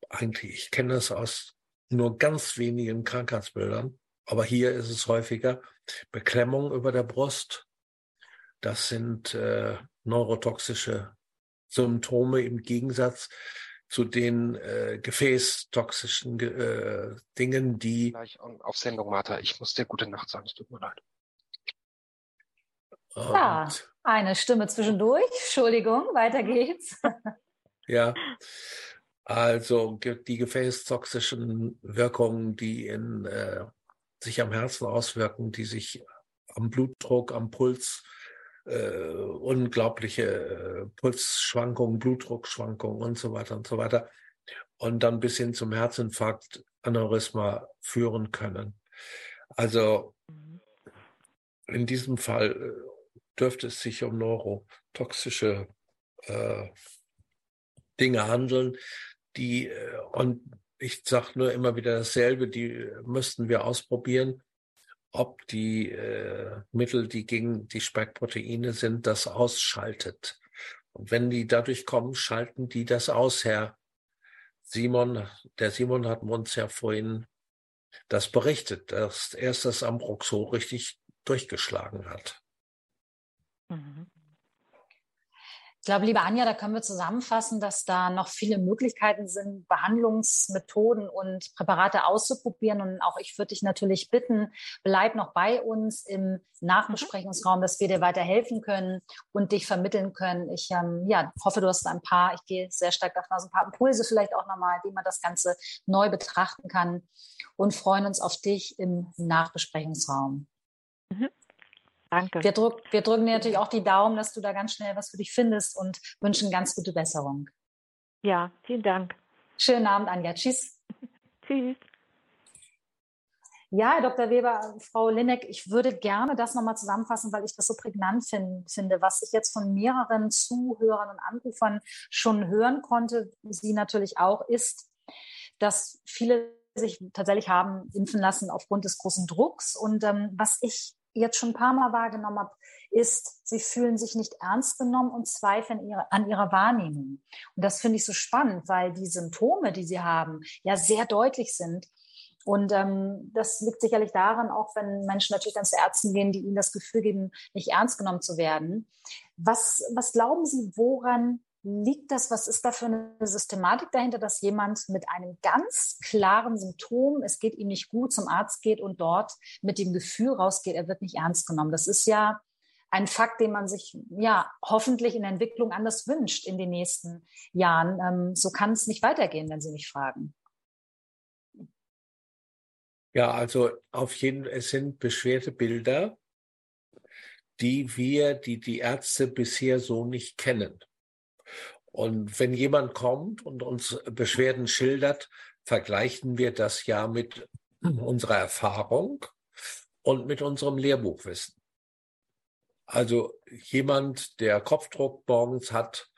eigentlich, ich kenne das aus nur ganz wenigen Krankheitsbildern, aber hier ist es häufiger Beklemmung über der Brust. Das sind äh, neurotoxische Symptome im Gegensatz zu den äh, gefäßtoxischen äh, Dingen, die. Gleich auf Sendung, Martha. Ich muss dir gute Nacht sagen. Es tut mir leid. Ja, eine Stimme zwischendurch. Entschuldigung, weiter geht's. ja, also die gefäßtoxischen Wirkungen, die in äh, sich am Herzen auswirken, die sich am Blutdruck, am Puls, äh, unglaubliche äh, Pulsschwankungen, Blutdruckschwankungen und so weiter und so weiter. Und dann bis hin zum Herzinfarkt, Aneurysma führen können. Also in diesem Fall äh, dürfte es sich um neurotoxische äh, Dinge handeln, die äh, und ich sage nur immer wieder dasselbe, die müssten wir ausprobieren, ob die äh, Mittel, die gegen die Speckproteine sind, das ausschaltet. Und wenn die dadurch kommen, schalten die das aus, Herr Simon. Der Simon hat uns ja vorhin das berichtet, dass erst das Ambroxol richtig durchgeschlagen hat. Mhm. Ich glaube, liebe Anja, da können wir zusammenfassen, dass da noch viele Möglichkeiten sind, Behandlungsmethoden und Präparate auszuprobieren. Und auch ich würde dich natürlich bitten, bleib noch bei uns im Nachbesprechungsraum, dass wir dir weiterhelfen können und dich vermitteln können. Ich ähm, ja, hoffe, du hast ein paar, ich gehe sehr stark davon aus, ein paar Impulse vielleicht auch nochmal, wie man das Ganze neu betrachten kann und freuen uns auf dich im Nachbesprechungsraum. Mhm. Danke. Wir, drück, wir drücken dir natürlich auch die Daumen, dass du da ganz schnell was für dich findest und wünschen ganz gute Besserung. Ja, vielen Dank. Schönen Abend, Anja. Tschüss. Tschüss. Ja, Herr Dr. Weber, Frau Linneck, ich würde gerne das nochmal zusammenfassen, weil ich das so prägnant find, finde, was ich jetzt von mehreren Zuhörern und Anrufern schon hören konnte, Sie natürlich auch, ist, dass viele sich tatsächlich haben impfen lassen aufgrund des großen Drucks. Und ähm, was ich jetzt schon ein paar Mal wahrgenommen habe, ist, sie fühlen sich nicht ernst genommen und zweifeln ihre, an ihrer Wahrnehmung. Und das finde ich so spannend, weil die Symptome, die sie haben, ja sehr deutlich sind. Und ähm, das liegt sicherlich daran, auch wenn Menschen natürlich dann zu Ärzten gehen, die ihnen das Gefühl geben, nicht ernst genommen zu werden. Was, was glauben Sie, woran liegt das? Was ist da für eine Systematik dahinter, dass jemand mit einem ganz klaren Symptom, es geht ihm nicht gut, zum Arzt geht und dort mit dem Gefühl rausgeht, er wird nicht ernst genommen? Das ist ja ein Fakt, den man sich ja hoffentlich in der Entwicklung anders wünscht in den nächsten Jahren. Ähm, so kann es nicht weitergehen, wenn Sie mich fragen. Ja, also auf jeden Fall, es sind Beschwerdebilder, die wir, die die Ärzte bisher so nicht kennen. Und wenn jemand kommt und uns Beschwerden schildert, vergleichen wir das ja mit unserer Erfahrung und mit unserem Lehrbuchwissen. Also jemand, der Kopfdruck morgens hat,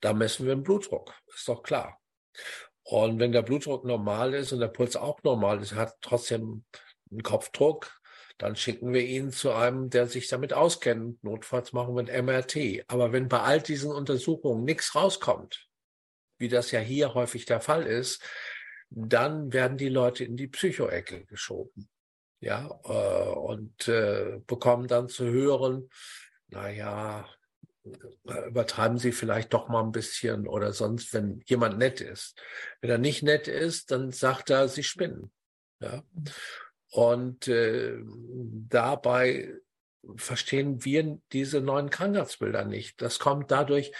da messen wir den Blutdruck, ist doch klar. Und wenn der Blutdruck normal ist und der Puls auch normal ist, hat trotzdem einen Kopfdruck, dann schicken wir ihn zu einem, der sich damit auskennt. Notfalls machen wir ein MRT. Aber wenn bei all diesen Untersuchungen nichts rauskommt, wie das ja hier häufig der Fall ist, dann werden die Leute in die Psychoecke geschoben. Ja, äh, und äh, bekommen dann zu hören, naja, übertreiben Sie vielleicht doch mal ein bisschen oder sonst, wenn jemand nett ist. Wenn er nicht nett ist, dann sagt er, Sie spinnen. Ja. Und äh, dabei verstehen wir diese neuen Krankheitsbilder nicht. Das kommt dadurch,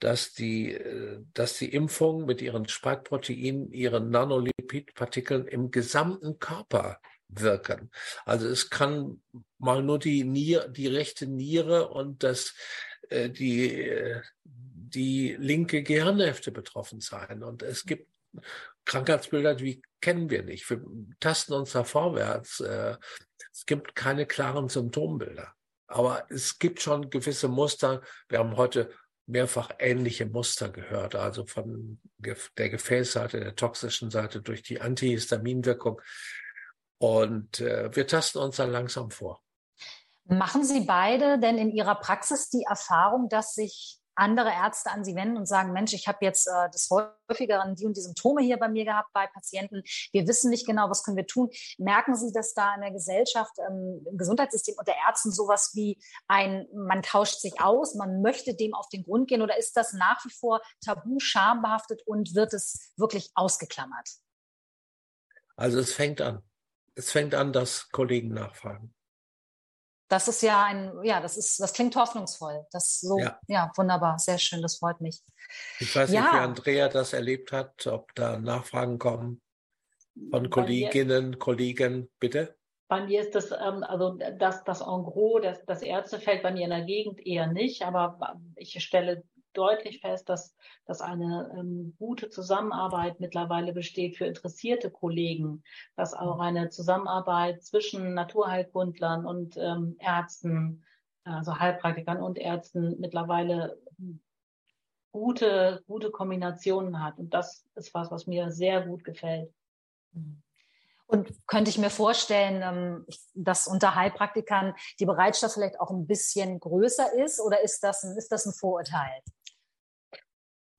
dass die, äh, dass die Impfung mit ihren Spikeproteinen, ihren Nanolipidpartikeln im gesamten Körper wirken. Also es kann mal nur die Niere, die rechte Niere und das, äh, die, äh, die linke Gehirnhälfte betroffen sein. Und es gibt Krankheitsbilder, die kennen wir nicht. Wir tasten uns da vorwärts. Äh, es gibt keine klaren Symptombilder. Aber es gibt schon gewisse Muster. Wir haben heute mehrfach ähnliche Muster gehört, also von der Gefäßseite, der toxischen Seite durch die Antihistaminwirkung. Und äh, wir tasten uns dann langsam vor. Machen Sie beide denn in Ihrer Praxis die Erfahrung, dass sich andere Ärzte an Sie wenden und sagen, Mensch, ich habe jetzt äh, des häufigeren die und die Symptome hier bei mir gehabt bei Patienten. Wir wissen nicht genau, was können wir tun. Merken Sie, dass da in der Gesellschaft, ähm, im Gesundheitssystem und der Ärzten sowas wie ein, man tauscht sich aus, man möchte dem auf den Grund gehen oder ist das nach wie vor tabu, schambehaftet und wird es wirklich ausgeklammert? Also es fängt an. Es fängt an, dass Kollegen nachfragen. Das ist ja ein, ja, das ist, das klingt hoffnungsvoll. Das so, ja, ja wunderbar, sehr schön, das freut mich. Ich weiß ja. nicht, wie Andrea das erlebt hat, ob da Nachfragen kommen von Kolleginnen, mir, Kollegen, bitte. Bei mir ist das, ähm, also das, das En gros, das, das Ärztefeld bei mir in der Gegend eher nicht, aber ich stelle deutlich fest, dass, dass eine ähm, gute Zusammenarbeit mittlerweile besteht für interessierte Kollegen, dass auch mhm. eine Zusammenarbeit zwischen Naturheilkundlern und ähm, Ärzten, also Heilpraktikern und Ärzten mittlerweile gute, gute Kombinationen hat. Und das ist was, was mir sehr gut gefällt. Und könnte ich mir vorstellen, ähm, dass unter Heilpraktikern die Bereitschaft vielleicht auch ein bisschen größer ist oder ist das ein, ist das ein Vorurteil?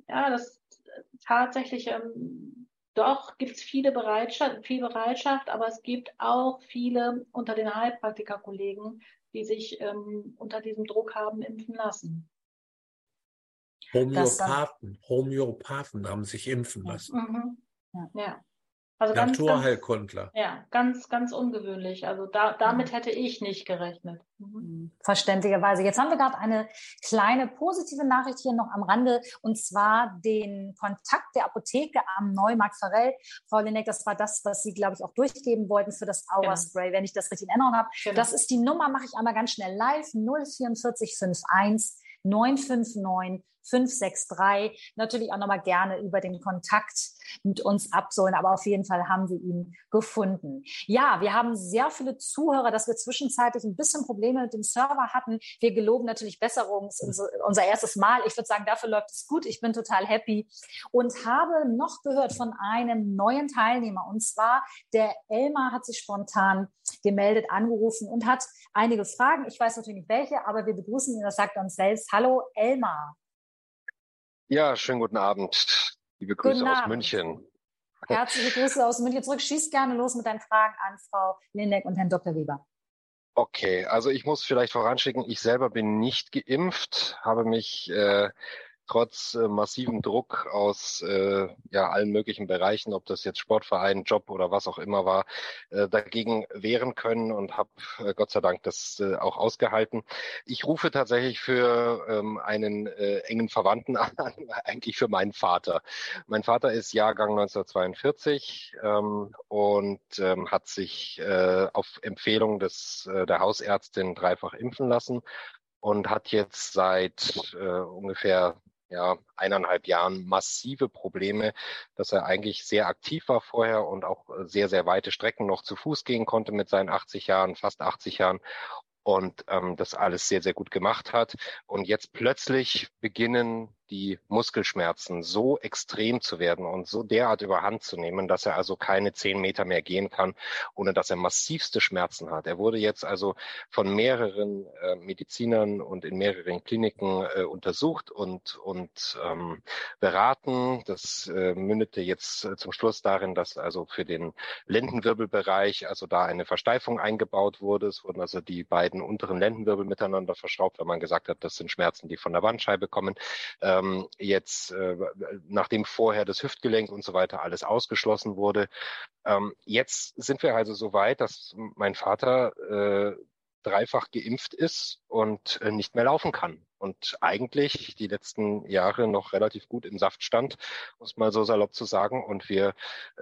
Ja, das tatsächlich ähm, doch gibt es viele Bereitschaft, viel Bereitschaft, aber es gibt auch viele unter den Heilpraktiker-Kollegen, die sich ähm, unter diesem Druck haben impfen lassen. Homöopathen, Homöopathen haben sich impfen lassen. Mhm. Ja. ja. Also Naturheilkundler. Ganz, ja, ganz, ganz ungewöhnlich. Also da, damit mhm. hätte ich nicht gerechnet. Mhm. mhm. Verständlicherweise. Jetzt haben wir gerade eine kleine positive Nachricht hier noch am Rande und zwar den Kontakt der Apotheke am Neumarkt Farell. Frau Lineck, das war das, was Sie, glaube ich, auch durchgeben wollten für das Aura-Spray, genau. wenn ich das richtig in Erinnerung habe. Genau. Das ist die Nummer, mache ich einmal ganz schnell live, 04451 959 563. Natürlich auch nochmal gerne über den Kontakt mit uns absollen, aber auf jeden Fall haben wir ihn gefunden. Ja, wir haben sehr viele Zuhörer, dass wir zwischenzeitlich ein bisschen Probleme mit dem Server hatten. Wir geloben natürlich Besserung, unser erstes Mal. Ich würde sagen, dafür läuft es gut. Ich bin total happy und habe noch gehört von einem neuen Teilnehmer und zwar der Elmar hat sich spontan gemeldet, angerufen und hat einige Fragen. Ich weiß natürlich nicht welche, aber wir begrüßen ihn. Das sagt uns selbst. Hallo Elmar. Ja, schönen guten Abend. Liebe Grüße guten aus Abend. München. Herzliche Grüße aus München zurück. Schieß gerne los mit deinen Fragen an Frau Lindeck und Herrn Dr. Weber. Okay, also ich muss vielleicht voranschicken, ich selber bin nicht geimpft, habe mich äh, trotz äh, massivem Druck aus äh, ja, allen möglichen Bereichen, ob das jetzt Sportverein, Job oder was auch immer war, äh, dagegen wehren können und habe äh, Gott sei Dank das äh, auch ausgehalten. Ich rufe tatsächlich für ähm, einen äh, engen Verwandten an, eigentlich für meinen Vater. Mein Vater ist Jahrgang 1942 ähm, und ähm, hat sich äh, auf Empfehlung des, äh, der Hausärztin dreifach impfen lassen und hat jetzt seit äh, ungefähr ja, eineinhalb Jahren massive Probleme, dass er eigentlich sehr aktiv war vorher und auch äh, sehr, sehr weite Strecken noch zu Fuß gehen konnte mit seinen 80 Jahren, fast 80 Jahren und ähm, das alles sehr, sehr gut gemacht hat. Und jetzt plötzlich beginnen die Muskelschmerzen so extrem zu werden und so derart überhand zu nehmen, dass er also keine zehn Meter mehr gehen kann, ohne dass er massivste Schmerzen hat. Er wurde jetzt also von mehreren äh, Medizinern und in mehreren Kliniken äh, untersucht und, und ähm, beraten. Das äh, mündete jetzt äh, zum Schluss darin, dass also für den Lendenwirbelbereich also da eine Versteifung eingebaut wurde. Es wurden also die beiden unteren Lendenwirbel miteinander verschraubt, weil man gesagt hat, das sind Schmerzen, die von der Bandscheibe kommen. Ähm, jetzt, äh, nachdem vorher das Hüftgelenk und so weiter alles ausgeschlossen wurde, ähm, jetzt sind wir also so weit, dass mein Vater äh, dreifach geimpft ist und äh, nicht mehr laufen kann. Und eigentlich die letzten Jahre noch relativ gut im Saft stand, muss mal so salopp zu sagen. Und wir,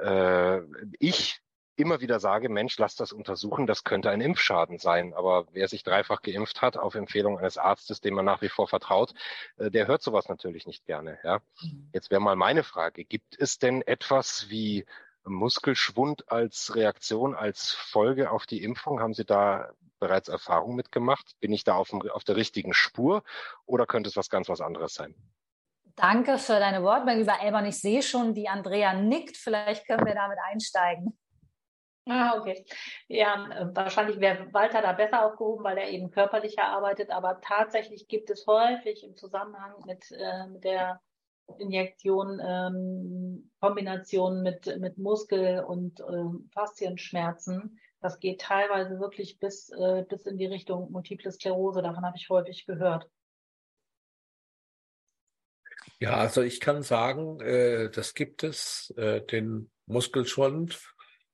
äh, ich immer wieder sage, Mensch, lass das untersuchen, das könnte ein Impfschaden sein. Aber wer sich dreifach geimpft hat, auf Empfehlung eines Arztes, dem man nach wie vor vertraut, äh, der hört sowas natürlich nicht gerne. Ja? Mhm. Jetzt wäre mal meine Frage, gibt es denn etwas wie Muskelschwund als Reaktion, als Folge auf die Impfung? Haben Sie da bereits Erfahrung mitgemacht? Bin ich da auf, dem, auf der richtigen Spur oder könnte es was ganz was anderes sein? Danke für deine Wortmeldung, lieber Elbern. Ich sehe schon, wie Andrea nickt. Vielleicht können wir damit einsteigen. Ah, okay. Ja, äh, wahrscheinlich wäre Walter da besser aufgehoben, weil er eben körperlicher arbeitet. Aber tatsächlich gibt es häufig im Zusammenhang mit, äh, der Injektion, ähm, Kombination mit, mit Muskel- und äh, Faszienschmerzen. Das geht teilweise wirklich bis, äh, bis in die Richtung Multiple Sklerose. Davon habe ich häufig gehört. Ja, also ich kann sagen, äh, das gibt es, äh, den Muskelschwund,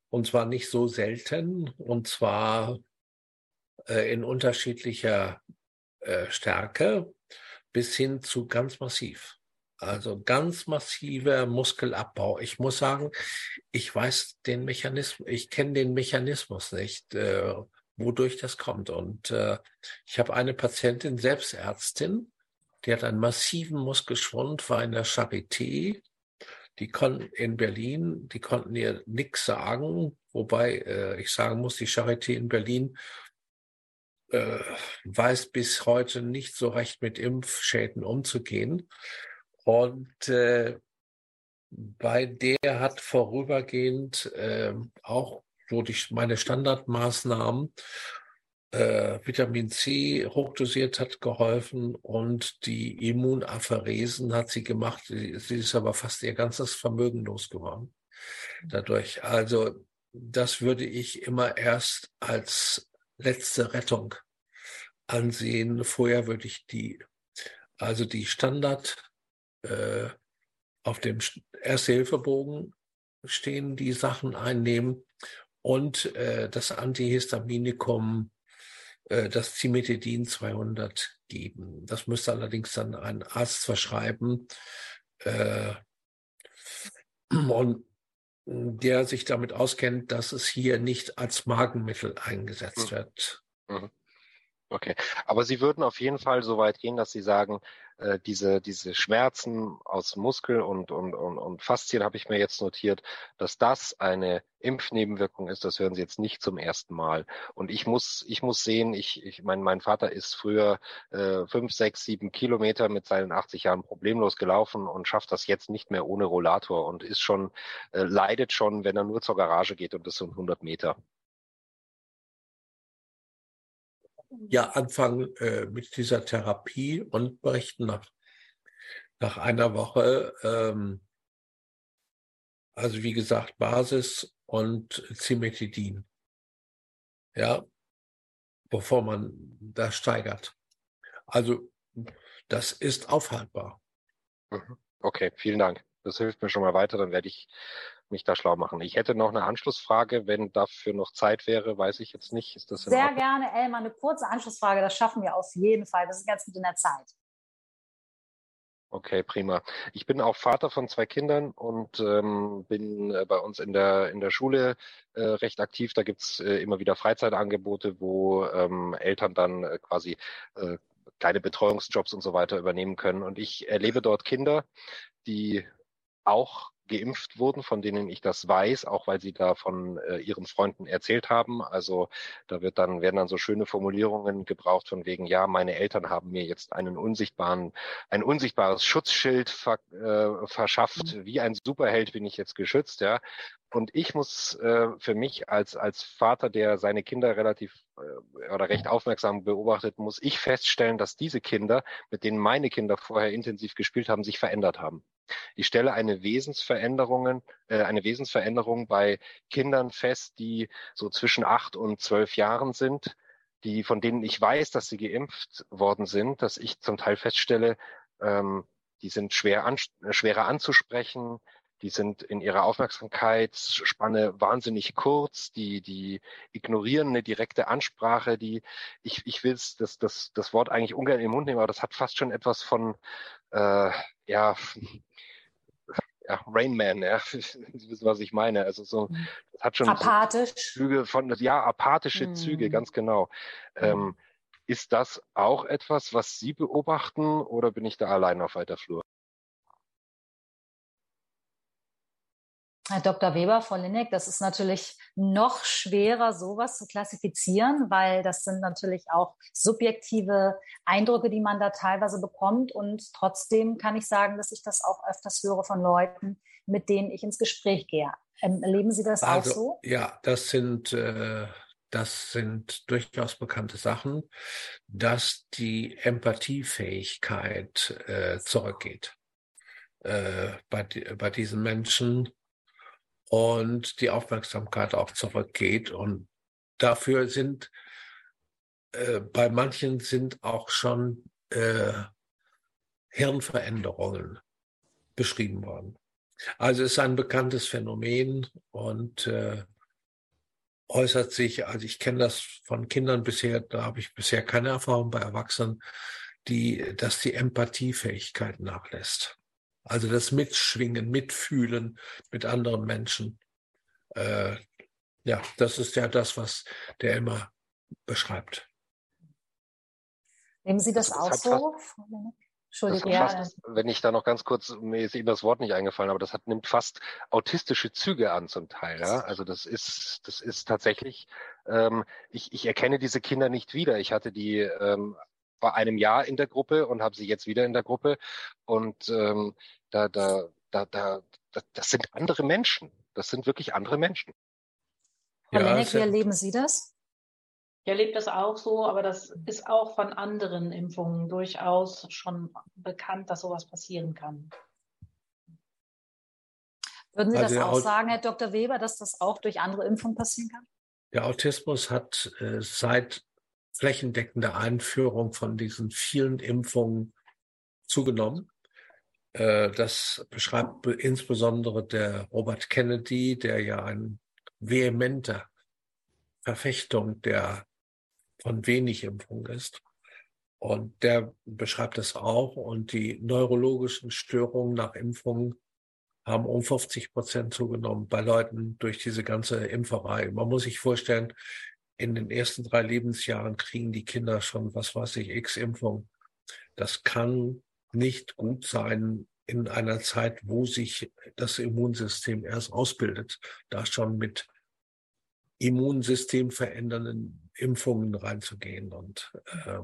und zwar nicht so selten, und zwar äh, in unterschiedlicher äh, Stärke bis hin zu ganz massiv. Also ganz massiver Muskelabbau. Ich muss sagen, ich weiß den Mechanismus, ich kenne den Mechanismus nicht, äh, wodurch das kommt. Und äh, ich habe eine Patientin, Selbstärztin, die hat einen massiven Muskelschwund, war in der Charité. Die konnten in Berlin, die konnten ihr nichts sagen, wobei äh, ich sagen muss, die Charité in Berlin äh, weiß bis heute nicht so recht mit Impfschäden umzugehen. Und äh, bei der hat vorübergehend äh, auch so die, meine Standardmaßnahmen äh, Vitamin C hochdosiert hat geholfen und die Immunapheresen hat sie gemacht. Sie, ist aber fast ihr ganzes Vermögen losgeworden dadurch. Also das würde ich immer erst als letzte Rettung ansehen. Vorher würde ich die, also die Standard äh, auf dem Erste-Hilfe-Bogen stehen, die Sachen einnehmen und äh, das Antihistaminikum, äh, das Cimetidin 200 geben. Das müsste allerdings dann ein Arzt verschreiben äh, und der sich damit auskennt, dass es hier nicht als Magenmittel eingesetzt mhm. wird. Mhm. Okay, aber Sie würden auf jeden Fall so weit gehen, dass Sie sagen, äh, diese, diese Schmerzen aus Muskel und, und, und, und Faszien habe ich mir jetzt notiert, dass das eine Impfnebenwirkung ist, das hören Sie jetzt nicht zum ersten Mal. Und ich muss, ich muss sehen, ich, ich mein, mein Vater ist früher äh, fünf, sechs, sieben Kilometer mit seinen 80 Jahren problemlos gelaufen und schafft das jetzt nicht mehr ohne Rollator und ist schon, äh, leidet schon, wenn er nur zur Garage geht und das sind 100 Meter. Ja anfangen äh, mit dieser Therapie und berichten nach, nach einer Woche, ähm, also wie gesagt, Basis und Cimetidin. Ja, bevor man das steigert. Also das ist aufhaltbar. Mhm. Okay, vielen Dank. Das hilft mir schon mal weiter. Dann werde ich mich da schlau machen. Ich hätte noch eine Anschlussfrage, wenn dafür noch Zeit wäre, weiß ich jetzt nicht. Ist das Sehr gerne, Elmar, eine kurze Anschlussfrage, das schaffen wir auf jeden Fall. Das ist ganz gut in der Zeit. Okay, prima. Ich bin auch Vater von zwei Kindern und ähm, bin äh, bei uns in der in der Schule äh, recht aktiv. Da gibt's äh, immer wieder Freizeitangebote, wo ähm, Eltern dann äh, quasi äh, kleine Betreuungsjobs und so weiter übernehmen können. Und ich erlebe dort Kinder, die auch geimpft wurden, von denen ich das weiß, auch weil sie da von äh, ihren Freunden erzählt haben. Also da wird dann, werden dann so schöne Formulierungen gebraucht von wegen, ja, meine Eltern haben mir jetzt einen unsichtbaren, ein unsichtbares Schutzschild ver, äh, verschafft. Mhm. Wie ein Superheld bin ich jetzt geschützt, ja. Und ich muss äh, für mich als, als Vater, der seine Kinder relativ äh, oder recht aufmerksam beobachtet, muss ich feststellen, dass diese Kinder, mit denen meine Kinder vorher intensiv gespielt haben, sich verändert haben. Ich stelle eine Wesensveränderungen, äh, eine Wesensveränderung bei Kindern fest, die so zwischen acht und zwölf Jahren sind, die von denen ich weiß, dass sie geimpft worden sind, dass ich zum Teil feststelle, ähm, die sind schwer an, schwerer anzusprechen, die sind in ihrer Aufmerksamkeitsspanne wahnsinnig kurz, die, die ignorieren eine direkte Ansprache, die, ich, ich will das, das, das Wort eigentlich ungern im Mund nehmen, aber das hat fast schon etwas von, äh, ja, ja, Rain Man, ja, Sie wissen, was ich meine. Also so, mhm. das hat schon apathisch. So Züge von, ja, apathische mhm. Züge, ganz genau. Ähm, ist das auch etwas, was Sie beobachten oder bin ich da allein auf weiter Flur? Herr Dr. Weber, Frau Linneck, das ist natürlich noch schwerer, sowas zu klassifizieren, weil das sind natürlich auch subjektive Eindrücke, die man da teilweise bekommt. Und trotzdem kann ich sagen, dass ich das auch öfters höre von Leuten, mit denen ich ins Gespräch gehe. Ähm, erleben Sie das also, auch so? Ja, das sind, äh, das sind durchaus bekannte Sachen, dass die Empathiefähigkeit äh, zurückgeht. Äh, bei, bei diesen Menschen, und die Aufmerksamkeit auch zurückgeht. Und dafür sind äh, bei manchen sind auch schon äh, Hirnveränderungen beschrieben worden. Also es ist ein bekanntes Phänomen und äh, äußert sich, also ich kenne das von Kindern bisher, da habe ich bisher keine Erfahrung bei Erwachsenen, die, dass die Empathiefähigkeit nachlässt. Also das Mitschwingen, Mitfühlen mit anderen Menschen. Äh, ja, das ist ja das, was der immer beschreibt. Nehmen Sie das, das auch so? Entschuldigung. Ja. wenn ich da noch ganz kurz, mir ist Ihnen das Wort nicht eingefallen, aber das hat, nimmt fast autistische Züge an zum Teil. Ja? Also das ist, das ist tatsächlich, ähm, ich, ich erkenne diese Kinder nicht wieder. Ich hatte die ähm, vor einem Jahr in der Gruppe und habe sie jetzt wieder in der Gruppe. Und ähm, da, da, da, da, das sind andere Menschen. Das sind wirklich andere Menschen. Frau ja, Lenneck, wie erleben Sie das? Ich erlebe das auch so, aber das ist auch von anderen Impfungen durchaus schon bekannt, dass sowas passieren kann. Würden Sie also das auch sagen, Herr Dr. Weber, dass das auch durch andere Impfungen passieren kann? Der Autismus hat äh, seit flächendeckender Einführung von diesen vielen Impfungen zugenommen. Äh, das beschreibt insbesondere der Robert Kennedy, der ja ein vehementer Verfechtung der von wenig Impfung ist. Und der beschreibt das auch. Und die neurologischen Störungen nach Impfungen haben um 50 Prozent zugenommen bei Leuten durch diese ganze Impferei. Man muss sich vorstellen, in den ersten drei Lebensjahren kriegen die Kinder schon, was weiß ich, X-Impfung. Das kann nicht gut sein in einer Zeit, wo sich das Immunsystem erst ausbildet, da schon mit Immunsystem verändernden Impfungen reinzugehen. Und äh,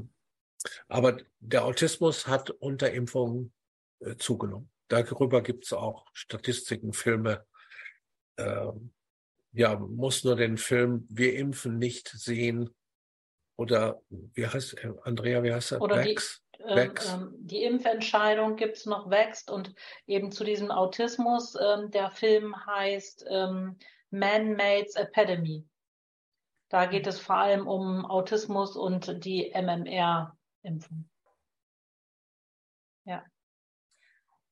aber der Autismus hat unter Impfungen äh, zugenommen. Darüber gibt es auch Statistiken, Filme. Äh, ja, muss nur den Film Wir impfen nicht sehen. Oder wie heißt Andrea, wie heißt er? Oder Vex? Die, ähm, ähm, die Impfentscheidung gibt es noch wächst und eben zu diesem Autismus. Ähm, der Film heißt Man-Made's Epidemy. Da geht es vor allem um Autismus und die MMR-Impfung.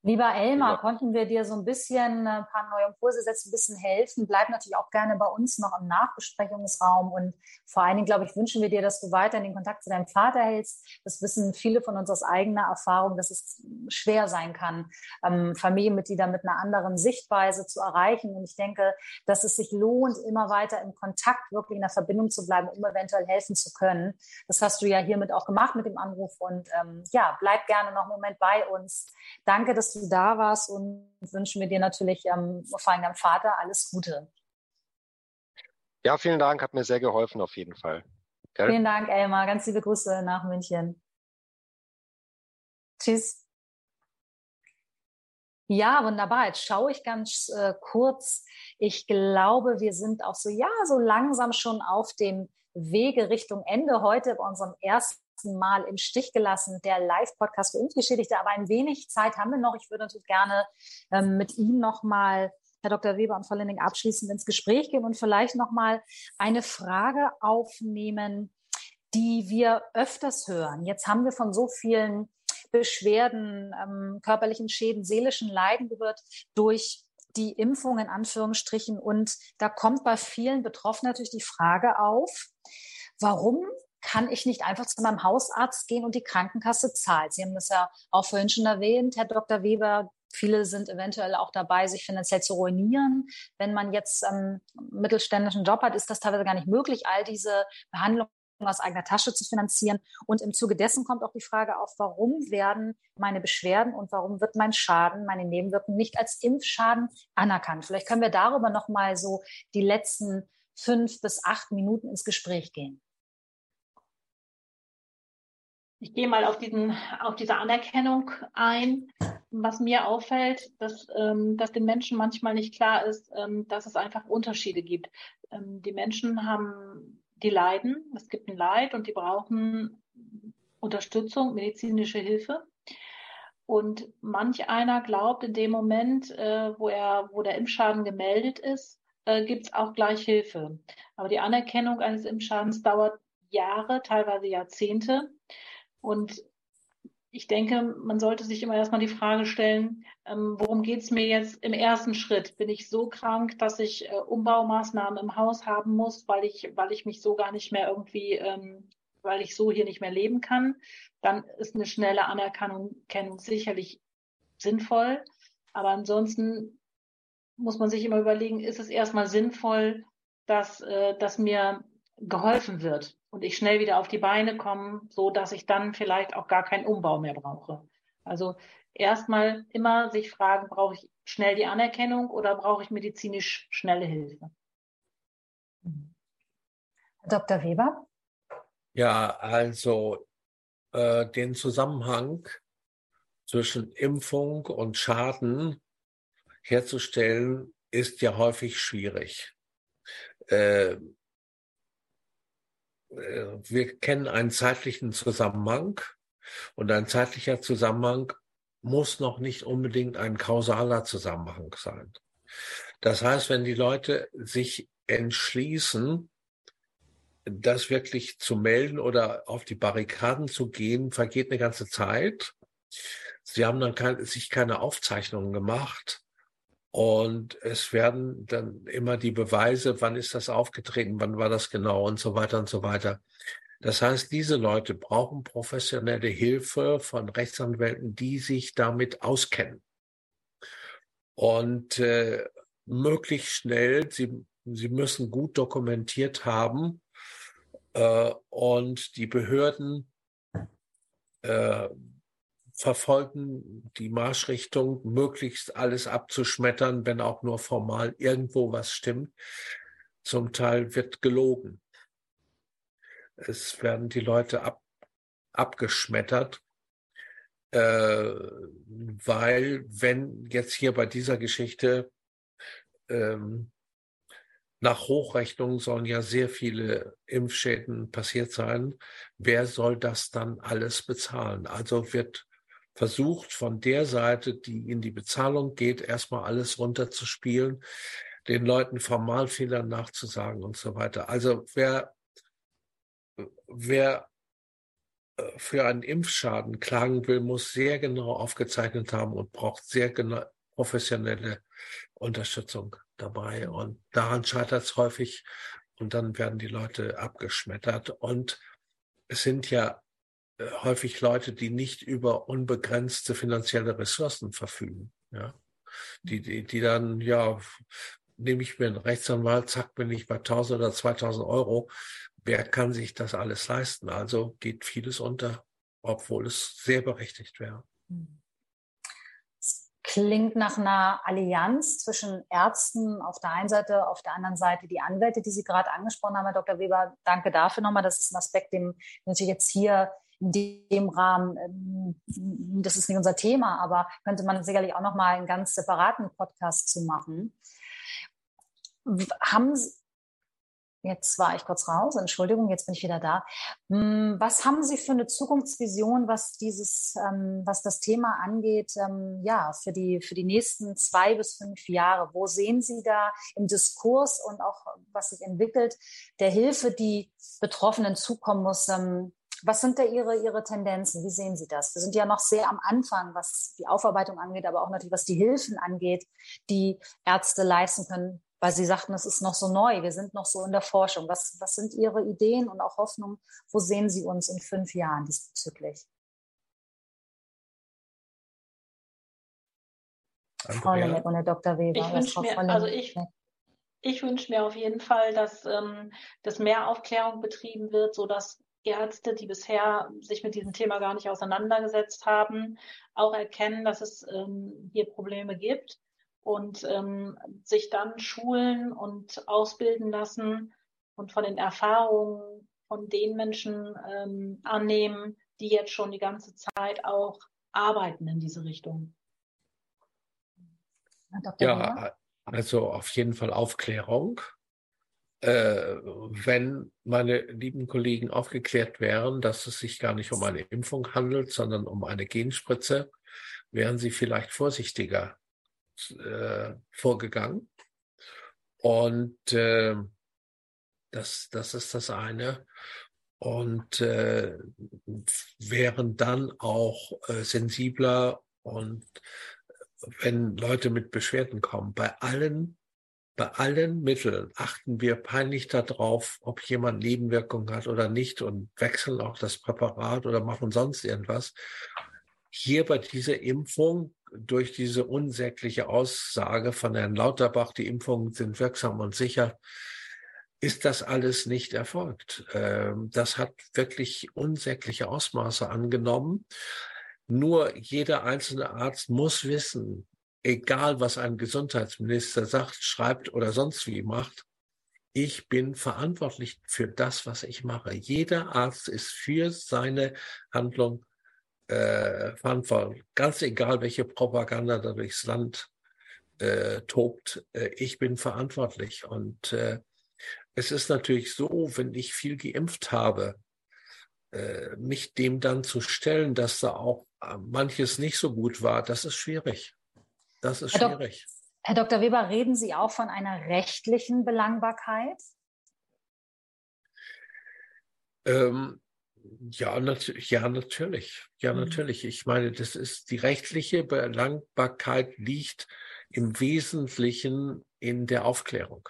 Lieber Elmar, ja. konnten wir dir so ein bisschen äh, ein paar neue Impulse setzen, ein bisschen helfen? Bleib natürlich auch gerne bei uns noch im Nachbesprechungsraum und vor allen Dingen, glaube ich, wünschen wir dir, dass du weiter in den Kontakt zu deinem Vater hältst. Das wissen viele von uns aus eigener Erfahrung, dass es schwer sein kann, ähm, Familienmitglieder mit einer anderen Sichtweise zu erreichen. Und ich denke, dass es sich lohnt, immer weiter im Kontakt, wirklich in der Verbindung zu bleiben, um eventuell helfen zu können. Das hast du ja hiermit auch gemacht mit dem Anruf und ähm, ja, bleib gerne noch einen Moment bei uns. Danke, dass dass du da warst und wünschen wir dir natürlich ähm, vor allem deinem Vater alles Gute. Ja, vielen Dank, hat mir sehr geholfen auf jeden Fall. Gell? Vielen Dank, Elmar. Ganz liebe Grüße nach München. Tschüss. Ja, wunderbar. Jetzt schaue ich ganz äh, kurz. Ich glaube, wir sind auch so, ja, so langsam schon auf dem Wege Richtung Ende heute bei unserem ersten Mal im Stich gelassen, der Live-Podcast für Impfgeschädigte. Aber ein wenig Zeit haben wir noch. Ich würde natürlich gerne ähm, mit Ihnen nochmal, Herr Dr. Weber und Frau Linning, abschließend ins Gespräch gehen und vielleicht nochmal eine Frage aufnehmen, die wir öfters hören. Jetzt haben wir von so vielen Beschwerden, ähm, körperlichen Schäden, seelischen Leiden gehört durch die Impfung in Anführungsstrichen. Und da kommt bei vielen Betroffenen natürlich die Frage auf, warum kann ich nicht einfach zu meinem Hausarzt gehen und die Krankenkasse zahlt? Sie haben das ja auch vorhin schon erwähnt, Herr Dr. Weber. Viele sind eventuell auch dabei, sich finanziell zu ruinieren. Wenn man jetzt einen mittelständischen Job hat, ist das teilweise gar nicht möglich, all diese Behandlungen aus eigener Tasche zu finanzieren. Und im Zuge dessen kommt auch die Frage auf, warum werden meine Beschwerden und warum wird mein Schaden, meine Nebenwirkungen nicht als Impfschaden anerkannt? Vielleicht können wir darüber noch mal so die letzten fünf bis acht Minuten ins Gespräch gehen. Ich gehe mal auf, diesen, auf diese Anerkennung ein. Was mir auffällt, dass, ähm, dass den Menschen manchmal nicht klar ist, ähm, dass es einfach Unterschiede gibt. Ähm, die Menschen haben die leiden, es gibt ein Leid und die brauchen Unterstützung, medizinische Hilfe. Und manch einer glaubt in dem Moment, äh, wo er, wo der Impfschaden gemeldet ist, äh, gibt es auch gleich Hilfe. Aber die Anerkennung eines Impfschadens dauert Jahre, teilweise Jahrzehnte. Und ich denke, man sollte sich immer erstmal die Frage stellen, ähm, worum geht es mir jetzt im ersten Schritt? Bin ich so krank, dass ich äh, Umbaumaßnahmen im Haus haben muss, weil ich, weil ich mich so gar nicht mehr irgendwie, ähm, weil ich so hier nicht mehr leben kann? Dann ist eine schnelle Anerkennung sicherlich sinnvoll. Aber ansonsten muss man sich immer überlegen, ist es erstmal sinnvoll, dass, äh, dass mir geholfen wird und ich schnell wieder auf die Beine komme, so dass ich dann vielleicht auch gar keinen Umbau mehr brauche. Also erstmal immer sich fragen, brauche ich schnell die Anerkennung oder brauche ich medizinisch schnelle Hilfe? Dr. Weber? Ja, also äh, den Zusammenhang zwischen Impfung und Schaden herzustellen, ist ja häufig schwierig. Äh, äh, wir kennen einen zeitlichen Zusammenhang und ein zeitlicher Zusammenhang muss noch nicht unbedingt ein kausaler Zusammenhang sein. Das heißt, wenn die Leute sich entschließen, das wirklich zu melden oder auf die Barrikaden zu gehen, vergeht eine ganze Zeit. Sie haben dann kein, sich keine Aufzeichnungen gemacht. Und es werden dann immer die Beweise, wann ist das aufgetreten, wann war das genau und so weiter und so weiter. Das heißt, diese Leute brauchen professionelle Hilfe von Rechtsanwälten, die sich damit auskennen. Und äh, möglichst schnell, sie, sie müssen gut dokumentiert haben äh, und die Behörden äh, verfolgen die Marschrichtung, möglichst alles abzuschmettern, wenn auch nur formal irgendwo was stimmt. Zum Teil wird gelogen. Es werden die Leute ab, abgeschmettert, äh, weil wenn jetzt hier bei dieser Geschichte ähm, nach Hochrechnung sollen ja sehr viele Impfschäden passiert sein. Wer soll das dann alles bezahlen? Also wird versucht von der Seite, die in die Bezahlung geht, erstmal alles runterzuspielen, den Leuten Formalfehlern nachzusagen und so weiter. Also wer, wer äh, für einen Impfschaden klagen will, muss sehr genau aufgezeichnet haben und braucht sehr genau professionelle Unterstützung dabei. Und daran scheitert es häufig. Und dann werden die Leute abgeschmettert. Und es sind ja häufig Leute, die nicht über unbegrenzte finanzielle Ressourcen verfügen. Ja, die, die, die dann, ja, nehme ich mir einen Rechtsanwalt, zack, bin ich bei 1000 oder 2000 Euro. Wer kann sich das alles leisten? Also geht vieles unter, obwohl es sehr berechtigt wäre. Es klingt nach einer Allianz zwischen Ärzten auf der einen Seite, auf der anderen Seite die Anwälte, die Sie gerade angesprochen haben, Herr Dr. Weber. Danke dafür nochmal. Das ist ein Aspekt, den natürlich jetzt hier in dem Rahmen, ähm, das ist nicht unser Thema, aber könnte man sicherlich auch nochmal einen ganz separaten Podcast zu machen. Haben Sie, Jetzt war ich kurz raus, Entschuldigung, jetzt bin ich wieder da. Hm, was haben Sie für eine Zukunftsvision, was dieses, ähm, was das Thema angeht, ähm, ja, für die, für die nächsten zwei bis fünf Jahre? Wo sehen Sie da im Diskurs und auch, was sich entwickelt, der Hilfe, die Betroffenen zukommen muss? Was sind da Ihre, Ihre Tendenzen? Wie sehen Sie das? Wir sind ja noch sehr am Anfang, was die Aufarbeitung angeht, aber auch natürlich, was die Hilfen angeht, die Ärzte leisten können weil Sie sagten, es ist noch so neu, wir sind noch so in der Forschung. Was, was sind Ihre Ideen und auch Hoffnungen? Wo sehen Sie uns in fünf Jahren diesbezüglich? Frau Lemmeck und Herr Dr. Weber. Ich wünsche mir, also ich, ich wünsche mir auf jeden Fall, dass, ähm, dass mehr Aufklärung betrieben wird, sodass Ärzte, die bisher sich mit diesem Thema gar nicht auseinandergesetzt haben, auch erkennen, dass es ähm, hier Probleme gibt und ähm, sich dann schulen und ausbilden lassen und von den Erfahrungen von den Menschen ähm, annehmen, die jetzt schon die ganze Zeit auch arbeiten in diese Richtung. Ja, also auf jeden Fall Aufklärung. Äh, wenn meine lieben Kollegen aufgeklärt wären, dass es sich gar nicht um eine Impfung handelt, sondern um eine Genspritze, wären sie vielleicht vorsichtiger äh, vorgegangen. Und äh, das, das ist das eine. Und äh, wären dann auch äh, sensibler und wenn Leute mit Beschwerden kommen, bei allen, bei allen Mitteln achten wir peinlich darauf, ob jemand Nebenwirkungen hat oder nicht und wechseln auch das Präparat oder machen sonst irgendwas. Hier bei dieser Impfung durch diese unsägliche Aussage von Herrn Lauterbach, die Impfungen sind wirksam und sicher, ist das alles nicht erfolgt. Ähm, das hat wirklich unsägliche Ausmaße angenommen. Nur jeder einzelne Arzt muss wissen, egal was ein Gesundheitsminister sagt, schreibt oder sonst wie macht, ich bin verantwortlich für das, was ich mache. Jeder Arzt ist für seine Handlung äh, verantwortlich. Ganz egal, welche Propaganda da durchs Land äh, tobt, äh, ich bin verantwortlich. Und äh, es ist natürlich so, wenn ich viel geimpft habe, äh, mich dem dann zu stellen, dass da auch äh, manches nicht so gut war, das ist schwierig. Das ist schwierig. Herr, Dok Herr Dr. Weber, reden Sie auch von einer rechtlichen Belangbarkeit? Ähm, ja, natürlich, ja, natürlich. Ja, mhm. natürlich. Ich meine, das ist die rechtliche Belangbarkeit liegt im Wesentlichen in der Aufklärung.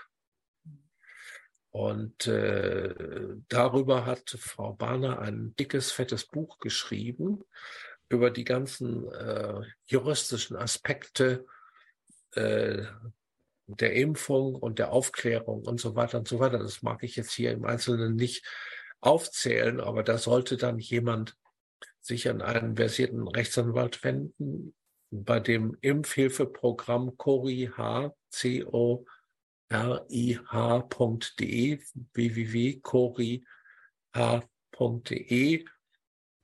Und äh, darüber hat Frau Bahner ein dickes, fettes Buch geschrieben über die ganzen äh, juristischen Aspekte äh, der Impfung und der Aufklärung und so weiter und so weiter. Das mag ich jetzt hier im Einzelnen nicht aufzählen, aber da sollte dann jemand sich an einen versierten Rechtsanwalt wenden. Bei dem Impfhilfeprogramm CORIH, C-O-R-I-H.de, www.corih.de,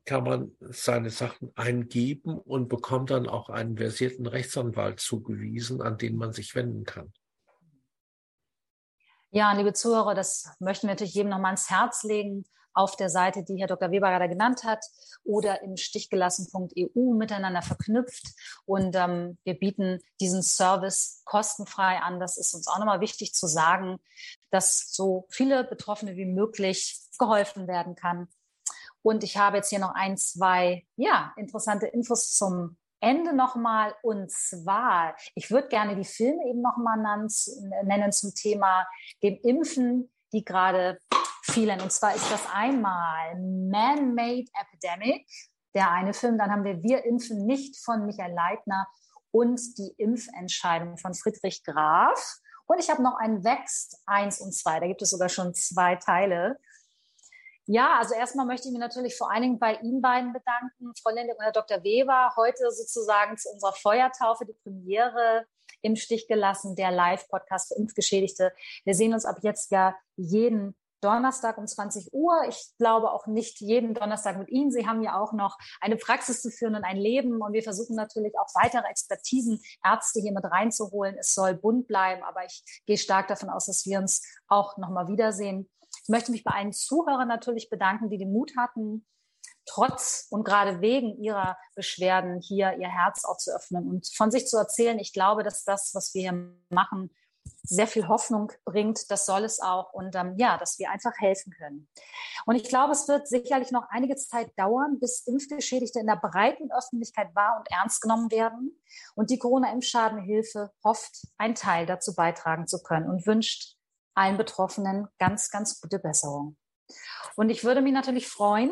kann man seine Sachen eingeben und bekommt dann auch einen versierten Rechtsanwalt zugewiesen, an den man sich wenden kann. Ja, liebe Zuhörer, das möchten wir natürlich jedem nochmal ans Herz legen auf der Seite, die Herr Dr. Weber gerade genannt hat, oder im stichgelassen.eu miteinander verknüpft. Und ähm, wir bieten diesen Service kostenfrei an. Das ist uns auch nochmal wichtig zu sagen, dass so viele Betroffene wie möglich geholfen werden kann. Und ich habe jetzt hier noch ein, zwei, ja, interessante Infos zum Ende nochmal. Und zwar, ich würde gerne die Filme eben nochmal nennen zum Thema dem Impfen, die gerade fielen. Und zwar ist das einmal Man-Made Epidemic, der eine Film. Dann haben wir Wir impfen nicht von Michael Leitner und die Impfentscheidung von Friedrich Graf. Und ich habe noch einen Wächst 1 und 2. Da gibt es sogar schon zwei Teile. Ja, also erstmal möchte ich mich natürlich vor allen Dingen bei Ihnen beiden bedanken, Frau Linde und Herr Dr. Weber, heute sozusagen zu unserer Feuertaufe, die Premiere im Stich gelassen, der Live-Podcast für Impfgeschädigte. Wir sehen uns ab jetzt ja jeden Donnerstag um 20 Uhr. Ich glaube auch nicht jeden Donnerstag mit Ihnen. Sie haben ja auch noch eine Praxis zu führen und ein Leben. Und wir versuchen natürlich auch weitere Expertisen, Ärzte hier mit reinzuholen. Es soll bunt bleiben, aber ich gehe stark davon aus, dass wir uns auch nochmal wiedersehen. Ich möchte mich bei allen Zuhörern natürlich bedanken, die den Mut hatten, trotz und gerade wegen ihrer Beschwerden hier ihr Herz auch zu öffnen und von sich zu erzählen. Ich glaube, dass das, was wir hier machen, sehr viel Hoffnung bringt. Das soll es auch. Und ähm, ja, dass wir einfach helfen können. Und ich glaube, es wird sicherlich noch einige Zeit dauern, bis Impfgeschädigte in der breiten Öffentlichkeit wahr und ernst genommen werden. Und die Corona-Impfschadenhilfe hofft, einen Teil dazu beitragen zu können und wünscht allen Betroffenen ganz, ganz gute Besserung. Und ich würde mich natürlich freuen,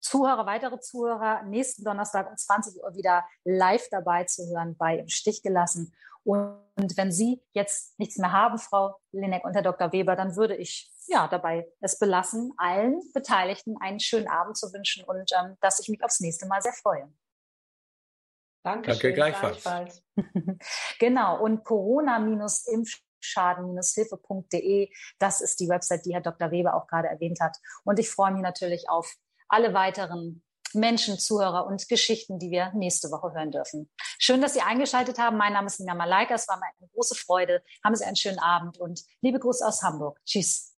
Zuhörer, weitere Zuhörer nächsten Donnerstag um 20 Uhr wieder live dabei zu hören bei Im Stich gelassen. Und wenn Sie jetzt nichts mehr haben, Frau Linek und Herr Dr. Weber, dann würde ich ja dabei es belassen, allen Beteiligten einen schönen Abend zu wünschen und ähm, dass ich mich aufs nächste Mal sehr freue. Danke, Danke gleichfalls. gleichfalls. genau. Und Corona-Impfschaden-hilfe.de, das ist die Website, die Herr Dr. Weber auch gerade erwähnt hat. Und ich freue mich natürlich auf alle weiteren Menschen, Zuhörer und Geschichten, die wir nächste Woche hören dürfen. Schön, dass Sie eingeschaltet haben. Mein Name ist Nina Malaika. Es war mir eine große Freude. Haben Sie einen schönen Abend und liebe Grüße aus Hamburg. Tschüss.